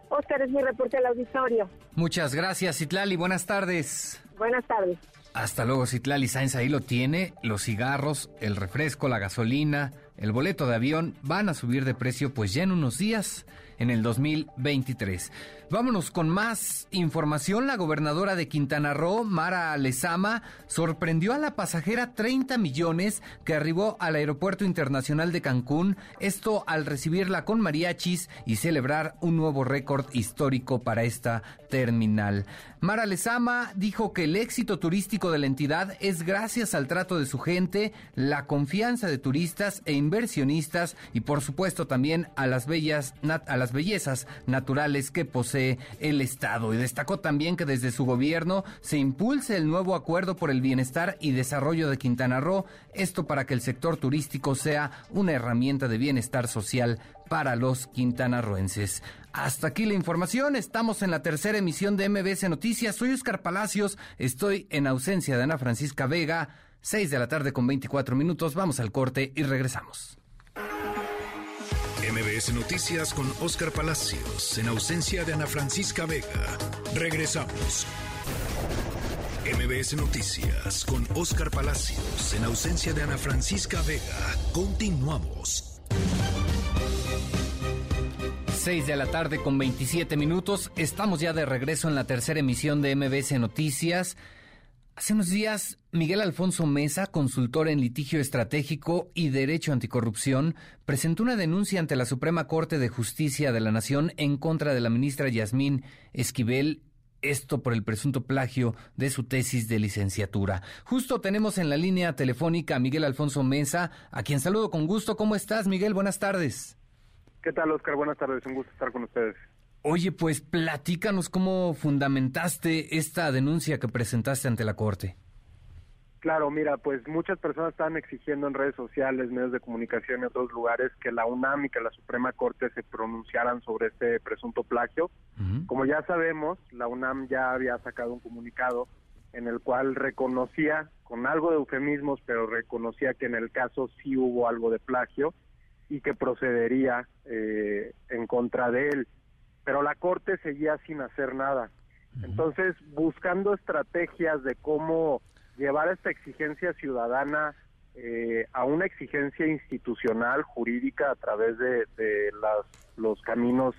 Oscar, es mi reporte al auditorio. Muchas gracias, Citlali. Buenas tardes. Buenas tardes. Hasta luego, Citlali Sáenz. Ahí lo tiene. Los cigarros, el refresco, la gasolina, el boleto de avión van a subir de precio pues ya en unos días en el 2023. Vámonos con más información. La gobernadora de Quintana Roo, Mara Lezama, sorprendió a la pasajera 30 millones que arribó al Aeropuerto Internacional de Cancún, esto al recibirla con mariachis y celebrar un nuevo récord histórico para esta terminal. Mara Lezama dijo que el éxito turístico de la entidad es gracias al trato de su gente, la confianza de turistas e inversionistas y por supuesto también a las bellas a las bellezas naturales que posee el Estado. Y destacó también que desde su gobierno se impulse el nuevo acuerdo por el bienestar y desarrollo de Quintana Roo, esto para que el sector turístico sea una herramienta de bienestar social para los quintanarroenses. Hasta aquí la información. Estamos en la tercera emisión de MBS Noticias. Soy Oscar Palacios. Estoy en ausencia de Ana Francisca Vega. 6 de la tarde con 24 minutos. Vamos al corte y regresamos. MBS Noticias con Oscar Palacios en ausencia de Ana Francisca Vega. Regresamos. MBS Noticias con Oscar Palacios en ausencia de Ana Francisca Vega. Continuamos. 6 de la tarde con 27 minutos. Estamos ya de regreso en la tercera emisión de MBS Noticias. Hace unos días, Miguel Alfonso Mesa, consultor en litigio estratégico y derecho anticorrupción, presentó una denuncia ante la Suprema Corte de Justicia de la Nación en contra de la ministra Yasmín Esquivel, esto por el presunto plagio de su tesis de licenciatura. Justo tenemos en la línea telefónica a Miguel Alfonso Mesa, a quien saludo con gusto. ¿Cómo estás, Miguel? Buenas tardes. ¿Qué tal, Oscar? Buenas tardes. Un gusto estar con ustedes. Oye, pues platícanos cómo fundamentaste esta denuncia que presentaste ante la Corte. Claro, mira, pues muchas personas están exigiendo en redes sociales, medios de comunicación y otros lugares que la UNAM y que la Suprema Corte se pronunciaran sobre este presunto plagio. Como ya sabemos, la UNAM ya había sacado un comunicado en el cual reconocía, con algo de eufemismos, pero reconocía que en el caso sí hubo algo de plagio y que procedería eh, en contra de él pero la Corte seguía sin hacer nada. Entonces, buscando estrategias de cómo llevar esta exigencia ciudadana eh, a una exigencia institucional, jurídica, a través de, los caminos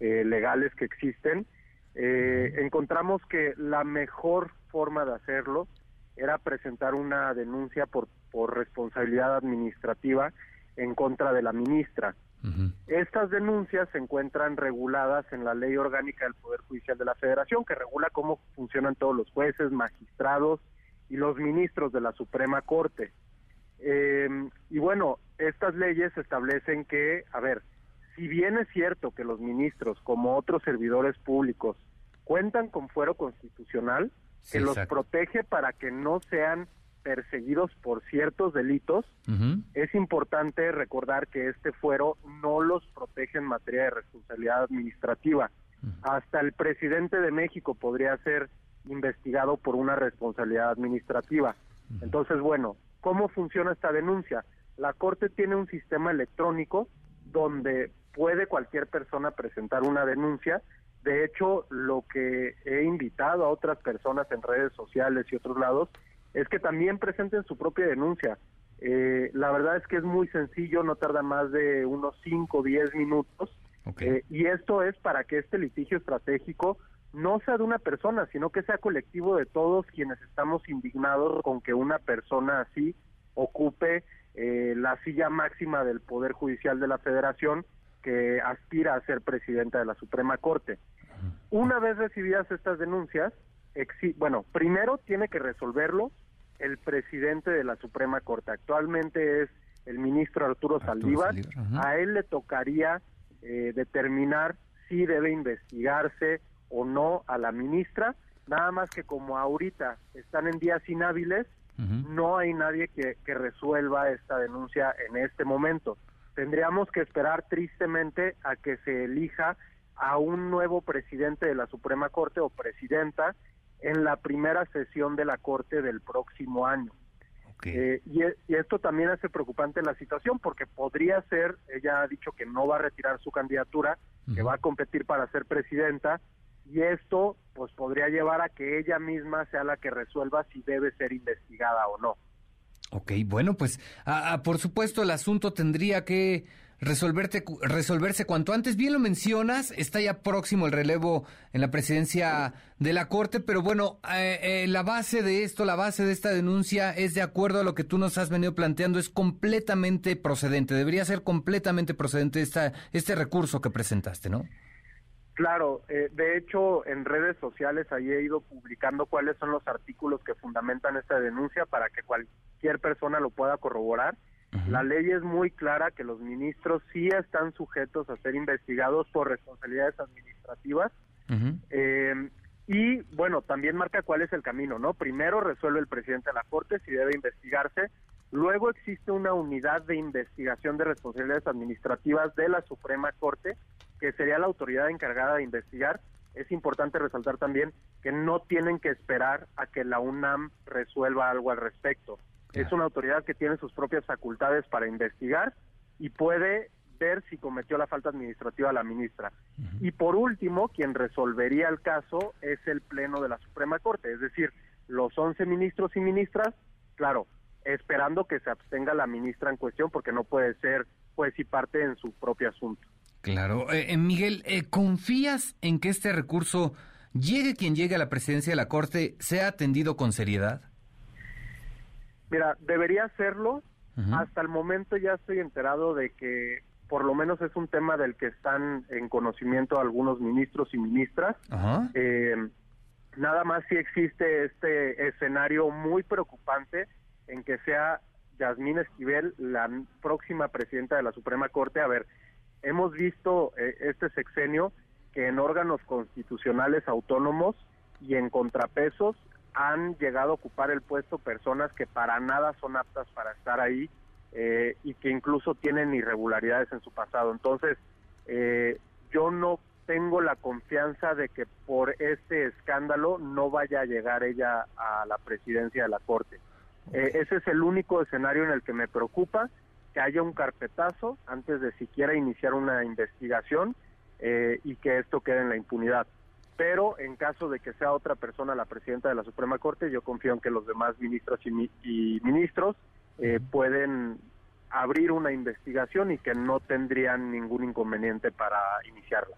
eh, legales que existen, eh, encontramos que la mejor forma de hacerlo era presentar una denuncia por, por responsabilidad administrativa en contra de la ministra. Estas denuncias se encuentran reguladas en la Ley Orgánica del Poder Judicial de la Federación, que regula cómo funcionan todos los jueces, magistrados y los ministros de la Suprema Corte. Eh, y bueno, estas leyes establecen que, a ver, si bien es cierto que los ministros, como otros servidores públicos, cuentan con fuero constitucional, que los protege para que no sean perseguidos por ciertos delitos, es importante recordar que este fuero no los protege en materia de responsabilidad administrativa. Hasta el presidente de México podría ser investigado por una responsabilidad administrativa. Entonces, bueno, ¿cómo funciona esta denuncia? La Corte tiene un sistema electrónico donde puede cualquier persona presentar una denuncia. De hecho, lo que he invitado a otras personas en redes sociales y otros lados es que también presenten su propia denuncia. Eh, la verdad es que es muy sencillo, no tarda más de unos 5 o 10 minutos. Eh, y esto es para que este litigio estratégico no sea de una persona, sino que sea colectivo de todos quienes estamos indignados con que una persona así ocupe eh, la silla máxima del Poder Judicial de la Federación que aspira a ser presidenta de la Suprema Corte. Una vez recibidas estas denuncias, bueno, primero tiene que resolverlo el presidente de la Suprema Corte. Actualmente es el ministro Arturo, Saldívar. a él le tocaría eh, determinar si debe investigarse o no a la ministra. Nada más que como ahorita están en días inhábiles, no hay nadie que, que resuelva esta denuncia en este momento. Tendríamos que esperar tristemente a que se elija a un nuevo presidente de la Suprema Corte o presidenta en la primera sesión de la Corte del próximo año. Eh, e, y, esto también hace preocupante la situación porque podría ser, ella ha dicho que no va a retirar su candidatura, que va a competir para ser presidenta, y esto pues podría llevar a que ella misma sea la que resuelva si debe ser investigada o no. Ok, bueno, pues por supuesto el asunto tendría que resolverte, resolverse cuanto antes. Bien lo mencionas, está ya próximo el relevo en la presidencia de la Corte, pero bueno, eh, eh, la base de esto, la base de esta denuncia es de acuerdo a lo que tú nos has venido planteando, es completamente procedente, debería ser completamente procedente esta, este recurso que presentaste, ¿no? Claro, eh, de hecho en redes sociales ahí he ido publicando cuáles son los artículos que fundamentan esta denuncia para que cualquier persona lo pueda corroborar la ley es muy clara que los ministros sí están sujetos a ser investigados por responsabilidades administrativas. Eh, y bueno, también marca cuál es el camino, ¿no? Primero resuelve el presidente de la Corte si debe investigarse. Luego existe una unidad de investigación de responsabilidades administrativas de la Suprema Corte, que sería la autoridad encargada de investigar. Es importante resaltar también que no tienen que esperar a que la UNAM resuelva algo al respecto. Es una autoridad que tiene sus propias facultades para investigar y puede ver si cometió la falta administrativa la ministra. Y por último, quien resolvería el caso es el Pleno de la Suprema Corte, es decir, los 11 ministros y ministras, claro, esperando que se abstenga la ministra en cuestión porque no puede ser pues y parte en su propio asunto. Claro. Eh, eh Miguel, eh, ¿confías en que este recurso, llegue quien llegue a la presidencia de la Corte, sea atendido con seriedad? Mira, debería hacerlo. Hasta el momento ya estoy enterado de que por lo menos es un tema del que están en conocimiento algunos ministros y ministras. Eh, nada más si existe este escenario muy preocupante en que sea Yasmín Esquivel la próxima presidenta de la Suprema Corte. A ver, hemos visto eh, este sexenio que en órganos constitucionales autónomos y en contrapesos han llegado a ocupar el puesto personas que para nada son aptas para estar ahí eh, y que incluso tienen irregularidades en su pasado. Entonces, eh, yo no tengo la confianza de que por este escándalo no vaya a llegar ella a la presidencia de la Corte. Eh, ese es el único escenario en el que me preocupa, que haya un carpetazo antes de siquiera iniciar una investigación y que esto quede en la impunidad pero en caso de que sea otra persona la presidenta de la Suprema Corte, yo confío en que los demás ministros y, ministros eh, pueden abrir una investigación y que no tendrían ningún inconveniente para iniciarla.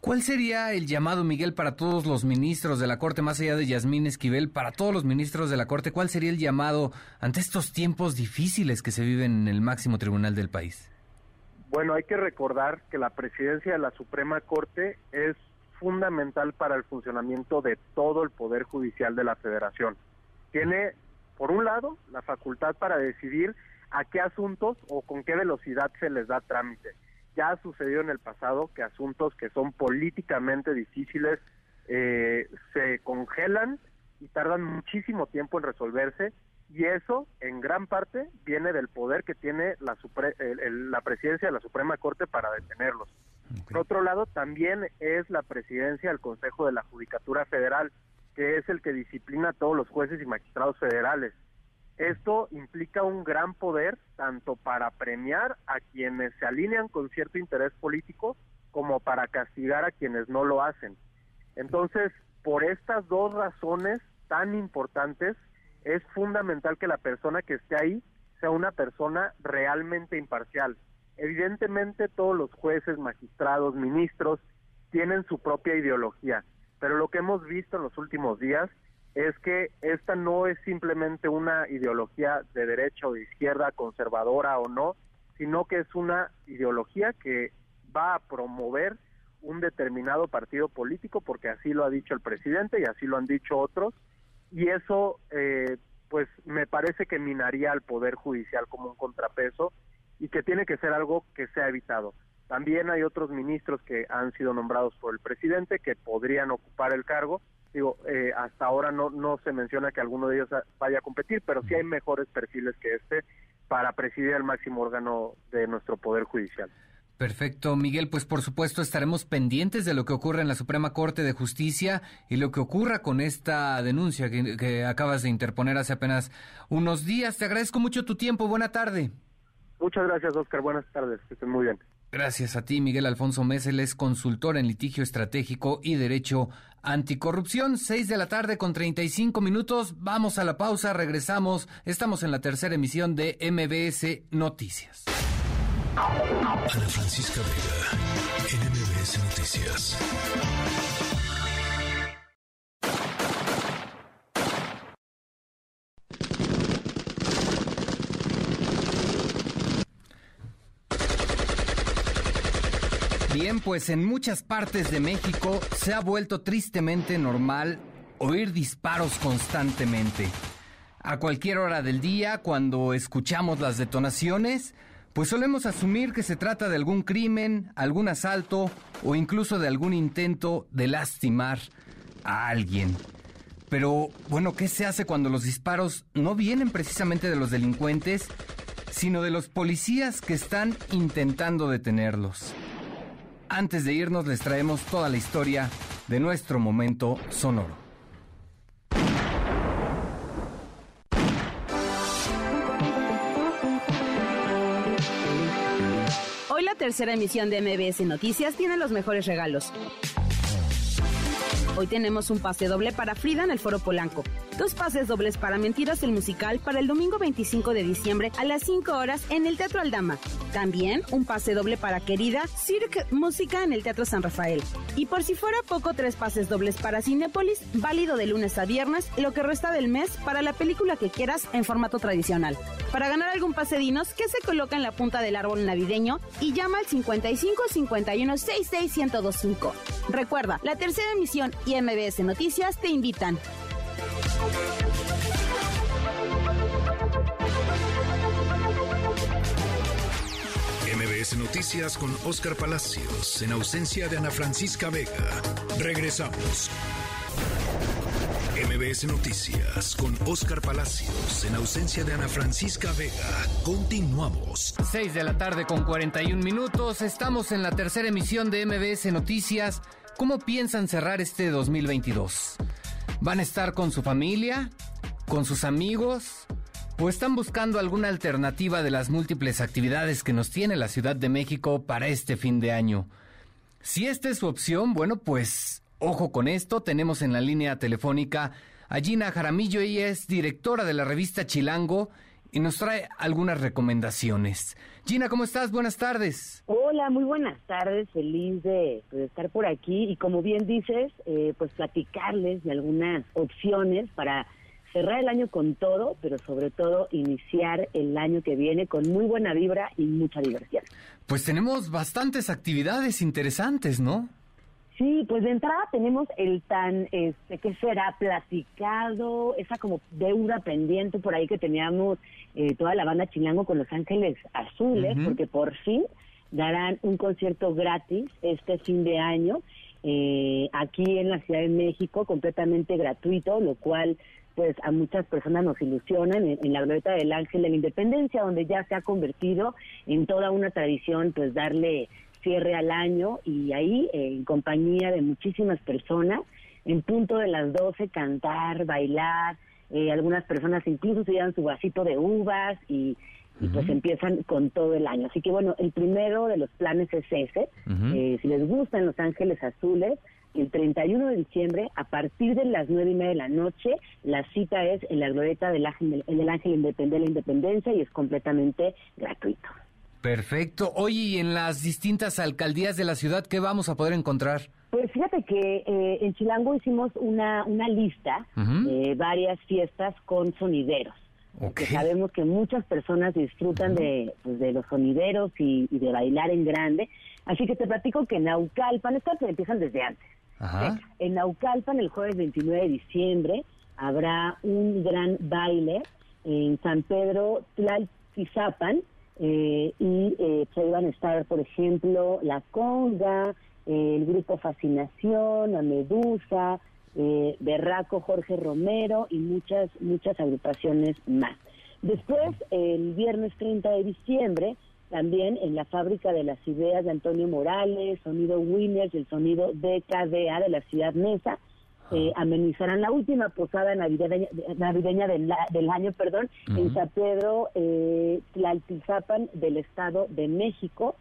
¿Cuál sería el llamado, Miguel, para todos los ministros de la Corte, más allá de Yasmín Esquivel, para todos los ministros de la Corte? ¿Cuál sería el llamado ante estos tiempos difíciles que se viven en el máximo tribunal del país? Bueno, hay que recordar que la presidencia de la Suprema Corte es fundamental para el funcionamiento de todo el Poder Judicial de la Federación. Tiene, por un lado, la facultad para decidir a qué asuntos o con qué velocidad se les da trámite. Ya ha sucedido en el pasado que asuntos que son políticamente difíciles eh, se congelan y tardan muchísimo tiempo en resolverse y eso en gran parte viene del poder que tiene la, la presidencia de la Suprema Corte para detenerlos. Por otro lado, también es la presidencia del Consejo de la Judicatura Federal, que es el que disciplina a todos los jueces y magistrados federales. Esto implica un gran poder tanto para premiar a quienes se alinean con cierto interés político como para castigar a quienes no lo hacen. Entonces, por estas dos razones tan importantes, es fundamental que la persona que esté ahí sea una persona realmente imparcial. Evidentemente todos los jueces, magistrados, ministros tienen su propia ideología, pero lo que hemos visto en los últimos días es que esta no es simplemente una ideología de derecha o de izquierda, conservadora o no, sino que es una ideología que va a promover un determinado partido político, porque así lo ha dicho el presidente y así lo han dicho otros, y eso eh, pues me parece que minaría al Poder Judicial como un contrapeso y que tiene que ser algo que sea evitado. También hay otros ministros que han sido nombrados por el presidente que podrían ocupar el cargo. Digo, eh, hasta ahora no, no se menciona que alguno de ellos vaya a competir, pero sí hay mejores perfiles que este para presidir el máximo órgano de nuestro Poder Judicial. Perfecto, Miguel. Pues por supuesto estaremos pendientes de lo que ocurre en la Suprema Corte de Justicia y lo que ocurra con esta denuncia que, acabas de interponer hace apenas unos días. Te agradezco mucho tu tiempo. Buena tarde. Muchas gracias, Oscar. Buenas tardes. Que estén muy bien. Gracias a ti, Miguel Alfonso Mésel es consultor en litigio estratégico y derecho anticorrupción. Seis de la tarde con 35 minutos. Vamos a la pausa, regresamos. Estamos en la tercera emisión de MBS Noticias. Ana Francisca Vega, NMBS Noticias. Pues en muchas partes de México se ha vuelto tristemente normal oír disparos constantemente. A cualquier hora del día, cuando escuchamos las detonaciones, pues solemos asumir que se trata de algún crimen, algún asalto o incluso de algún intento de lastimar a alguien. Pero bueno, ¿qué se hace cuando los disparos no vienen precisamente de los delincuentes, sino de los policías que están intentando detenerlos? Antes de irnos les traemos toda la historia de nuestro momento sonoro. tercera emisión de MBS Noticias tiene los mejores regalos. Hoy tenemos un pase doble para Frida en el Foro Polanco. Dos pases dobles para Mentiras el Musical para el domingo 25 de diciembre a las 5 horas en el Teatro Aldama. También un pase doble para Querida Cirque Música en el Teatro San Rafael. Y por si fuera poco, tres pases dobles para Cinepolis, válido de lunes a viernes, lo que resta del mes para la película que quieras en formato tradicional. Para ganar algún pase dinos, que se coloca en la punta del árbol navideño y llama al 55 51 66 1025. Recuerda, la tercera emisión y MBS Noticias te invitan. MBS Noticias con Oscar Palacios en ausencia de Ana Francisca Vega. Regresamos. MBS Noticias con Oscar Palacios en ausencia de Ana Francisca Vega. Continuamos. 6 de la tarde con 41 minutos. Estamos en la tercera emisión de MBS Noticias. ¿Cómo piensan cerrar este 2022? ¿Van a estar con su familia? ¿Con sus amigos? ¿O están buscando alguna alternativa de las múltiples actividades que nos tiene la Ciudad de México para este fin de año? Si esta es su opción, bueno, pues ojo con esto. Tenemos en la línea telefónica a Gina Jaramillo. Ella es directora de la revista Chilango y nos trae algunas recomendaciones. Gina, ¿cómo estás? Buenas tardes. Hola, muy buenas tardes. Feliz de, estar por aquí y como bien dices, eh, pues platicarles de algunas opciones para cerrar el año con todo, pero sobre todo iniciar el año que viene con muy buena vibra y mucha diversión. Pues tenemos bastantes actividades interesantes, ¿no? Sí, pues de entrada tenemos el tan, este, ¿qué será? Platicado, esa como deuda pendiente por ahí que teníamos eh, toda la banda chilango con Los Ángeles Azules, porque por fin darán un concierto gratis este fin de año eh, aquí en la Ciudad de México, completamente gratuito, lo cual pues a muchas personas nos ilusionan en, la glorieta del Ángel de la Independencia, donde ya se ha convertido en toda una tradición, pues darle cierre al año y ahí en compañía de muchísimas personas, en punto de las 12 cantar, bailar, eh, algunas personas incluso se llevan su vasito de uvas y, pues empiezan con todo el año. Así que bueno, el primero de los planes es ese. Eh, si les gustan Los Ángeles Azules, el 31 de diciembre, a partir de las nueve y media de la noche, la cita es en la glorieta del Ángel, del Ángel de la Independencia y es completamente gratuito. Perfecto. Oye, ¿y en las distintas alcaldías de la ciudad qué vamos a poder encontrar? Pues fíjate que eh, en Chilango hicimos una, una lista de varias fiestas con sonideros. Porque sabemos que muchas personas disfrutan de, pues, de los sonideros y, de bailar en grande. Así que te platico que en Naucalpan, estas empiezan desde antes. En Naucalpan, el jueves 29 de diciembre, habrá un gran baile en San Pedro Tlaltizapan, eh, y eh, pues, ahí van a estar, por ejemplo, La Conga, el grupo Fascinación, La Medusa, eh, Berraco, Jorge Romero y muchas, muchas agrupaciones más. Después, el viernes 30 de diciembre, también en la fábrica de las ideas de Antonio Morales, Sonido Winners el sonido DKDA de la ciudad Mesa, eh, amenizarán la última posada navideña, navideña del, del año, perdón, en San Pedro eh, Tlaltizapan del Estado de México.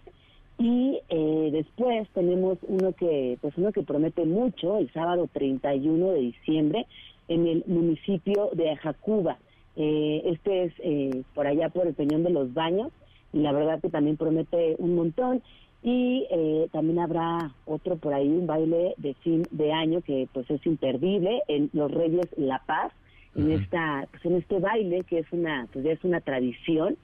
Y eh, después tenemos uno que, pues uno que promete mucho, el sábado 31 de diciembre, en el municipio de Ajacuba. Eh, este es eh, por allá por el Peñón de los Baños, y la verdad que también promete un montón. Y eh, también habrá otro por ahí, un baile de fin de año que pues es imperdible en Los Reyes La Paz, en esta, pues en este baile que es una, pues ya es una tradición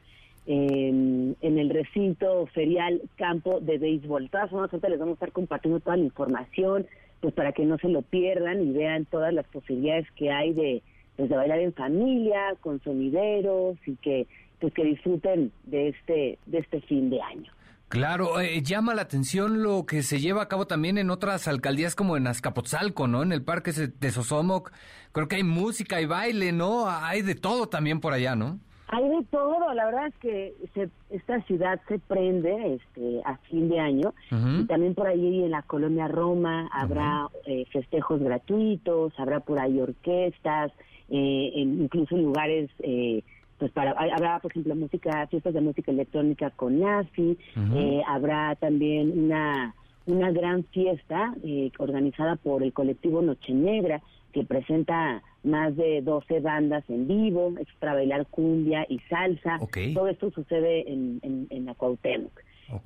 en, el recinto ferial campo de béisbol. De todas formas, les vamos a estar compartiendo toda la información, pues para que no se lo pierdan y vean todas las posibilidades que hay de, pues, de bailar en familia, con sonideros y que pues que disfruten de este de este fin de año. Claro, eh, llama la atención lo que se lleva a cabo también en otras alcaldías como en Azcapotzalco, ¿no? En el parque de Sosomoc. Creo que hay música y baile, ¿no? Hay de todo también por allá, ¿no? Hay de todo, la verdad es que esta ciudad se prende este a fin de año y también por ahí en la colonia Roma habrá eh, festejos gratuitos, habrá por ahí orquestas, eh, incluso en lugares eh, pues para habrá por ejemplo música fiestas de música electrónica con Nafi, habrá también una una gran fiesta organizada por el colectivo Noche Negra que presenta más de 12 bandas en vivo, extra bailar cumbia y salsa. Todo esto sucede en, en, la Cuauhtémoc.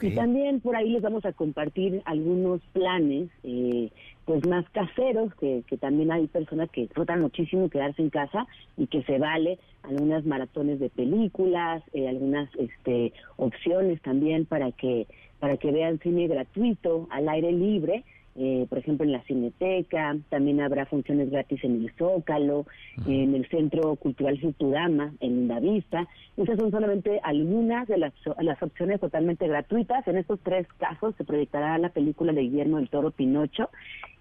Y también por ahí les vamos a compartir algunos planes, eh, pues más caseros, que, que también hay personas que disfrutan muchísimo quedarse en casa y que se vale algunas maratones de películas, eh, algunas este, opciones también para que para que vean cine gratuito al aire libre eh, por ejemplo en la Cineteca, también habrá funciones gratis en el Zócalo, en el Centro Cultural Futurama, en Lindavista. Esas son solamente algunas de las, las opciones totalmente gratuitas. En estos tres casos se proyectará la película de Guillermo del Toro Pinocho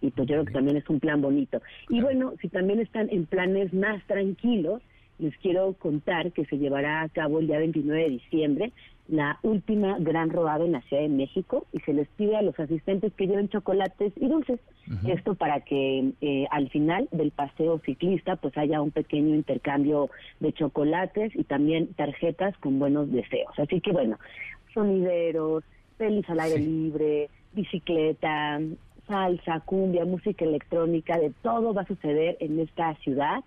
y pues yo creo que también es un plan bonito. Y bueno, si también están en planes más tranquilos, les quiero contar que se llevará a cabo el día 29 de diciembre la última gran rodada en la Ciudad de México y se les pide a los asistentes que lleven chocolates y dulces. Esto para que eh, al final del paseo ciclista pues haya un pequeño intercambio de chocolates y también tarjetas con buenos deseos. Así que bueno, sonideros, pelis al aire libre, bicicleta, salsa, cumbia, música electrónica, de todo va a suceder en esta ciudad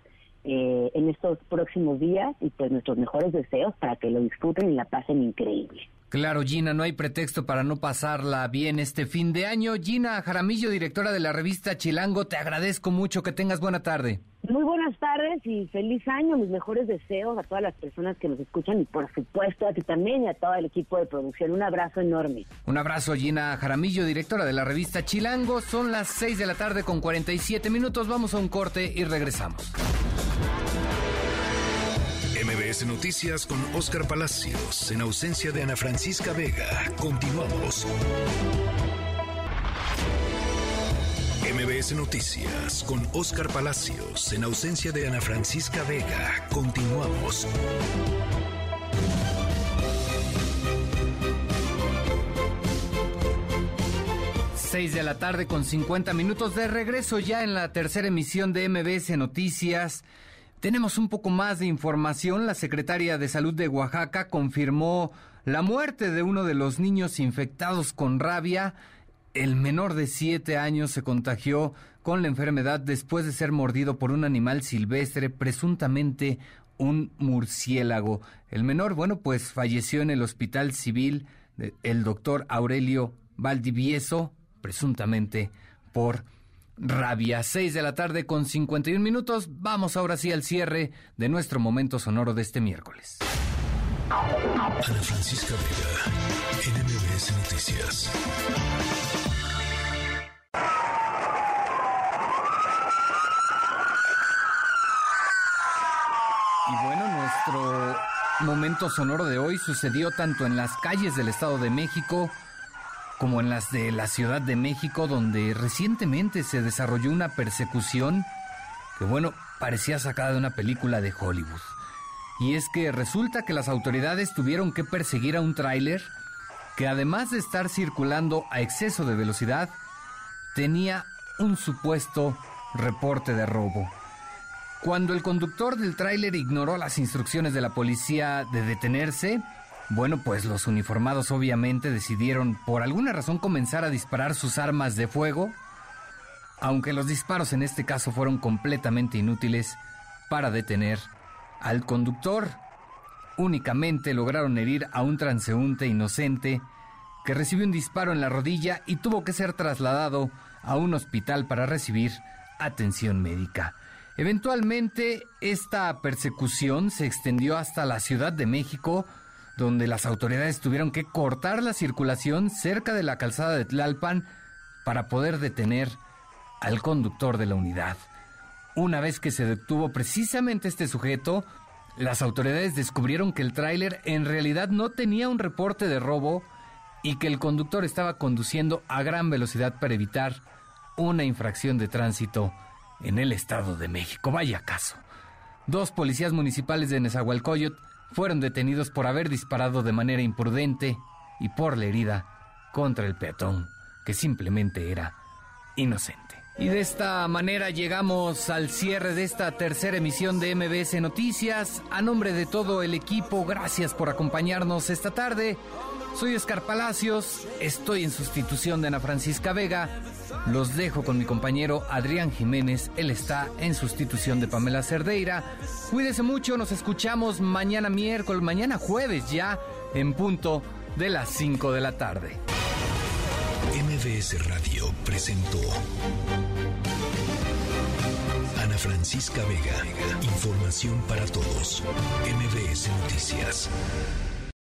eh, en estos próximos días y pues nuestros mejores deseos para que lo disfruten y la pasen increíble. Claro, Gina, no hay pretexto para no pasarla bien este fin de año. Gina Jaramillo, directora de la revista Chilango, te agradezco mucho, que tengas buena tarde. Muy buenas tardes y feliz año, mis mejores deseos a todas las personas que nos escuchan y por supuesto a ti también y a todo el equipo de producción. Un abrazo enorme. Un abrazo, Gina Jaramillo, directora de la revista Chilango. Son las 6 de la tarde con 47 minutos, vamos a un corte y regresamos. MBS Noticias con Oscar Palacios, en ausencia de Ana Francisca Vega. Continuamos. MBS Noticias con Oscar Palacios en ausencia de Ana Francisca Vega. Continuamos. Seis de la tarde con 50 minutos de regreso ya en la tercera emisión de MBS Noticias. Tenemos un poco más de información. La secretaria de Salud de Oaxaca confirmó la muerte de uno de los niños infectados con rabia. El menor de siete años se contagió con la enfermedad después de ser mordido por un animal silvestre, presuntamente un murciélago. El menor, bueno, pues falleció en el hospital civil el doctor Aurelio Valdivieso, presuntamente por rabia. Seis de la tarde con 51 minutos. Vamos ahora sí al cierre de nuestro momento sonoro de este miércoles. Ana Francisca Vega, NMBS Noticias. Y bueno, nuestro momento sonoro de hoy sucedió tanto en las calles del Estado de México como en las de la Ciudad de México, donde recientemente se desarrolló una persecución que, bueno, parecía sacada de una película de Hollywood. Y es que resulta que las autoridades tuvieron que perseguir a un tráiler que además de estar circulando a exceso de velocidad, tenía un supuesto reporte de robo. Cuando el conductor del tráiler ignoró las instrucciones de la policía de detenerse, bueno, pues los uniformados obviamente decidieron por alguna razón comenzar a disparar sus armas de fuego, aunque los disparos en este caso fueron completamente inútiles para detener al conductor. Únicamente lograron herir a un transeúnte inocente que recibió un disparo en la rodilla y tuvo que ser trasladado a un hospital para recibir atención médica. Eventualmente, esta persecución se extendió hasta la Ciudad de México, donde las autoridades tuvieron que cortar la circulación cerca de la calzada de Tlalpan para poder detener al conductor de la unidad. Una vez que se detuvo precisamente este sujeto, las autoridades descubrieron que el tráiler en realidad no tenía un reporte de robo y que el conductor estaba conduciendo a gran velocidad para evitar una infracción de tránsito en el Estado de México. Vaya caso. Dos policías municipales de Nezahualcóyotl fueron detenidos por haber disparado de manera imprudente y por la herida contra el peatón, que simplemente era inocente. Y de esta manera llegamos al cierre de esta tercera emisión de MBS Noticias. A nombre de todo el equipo, gracias por acompañarnos esta tarde. Soy Oscar Palacios, estoy en sustitución de Ana Francisca Vega. Los dejo con mi compañero Adrián Jiménez, él está en sustitución de Pamela Cerdeira. Cuídese mucho, nos escuchamos mañana miércoles, mañana jueves ya, en punto de las 5 de la tarde. MBS Radio presentó Ana Francisca Vega, información para todos. MBS Noticias.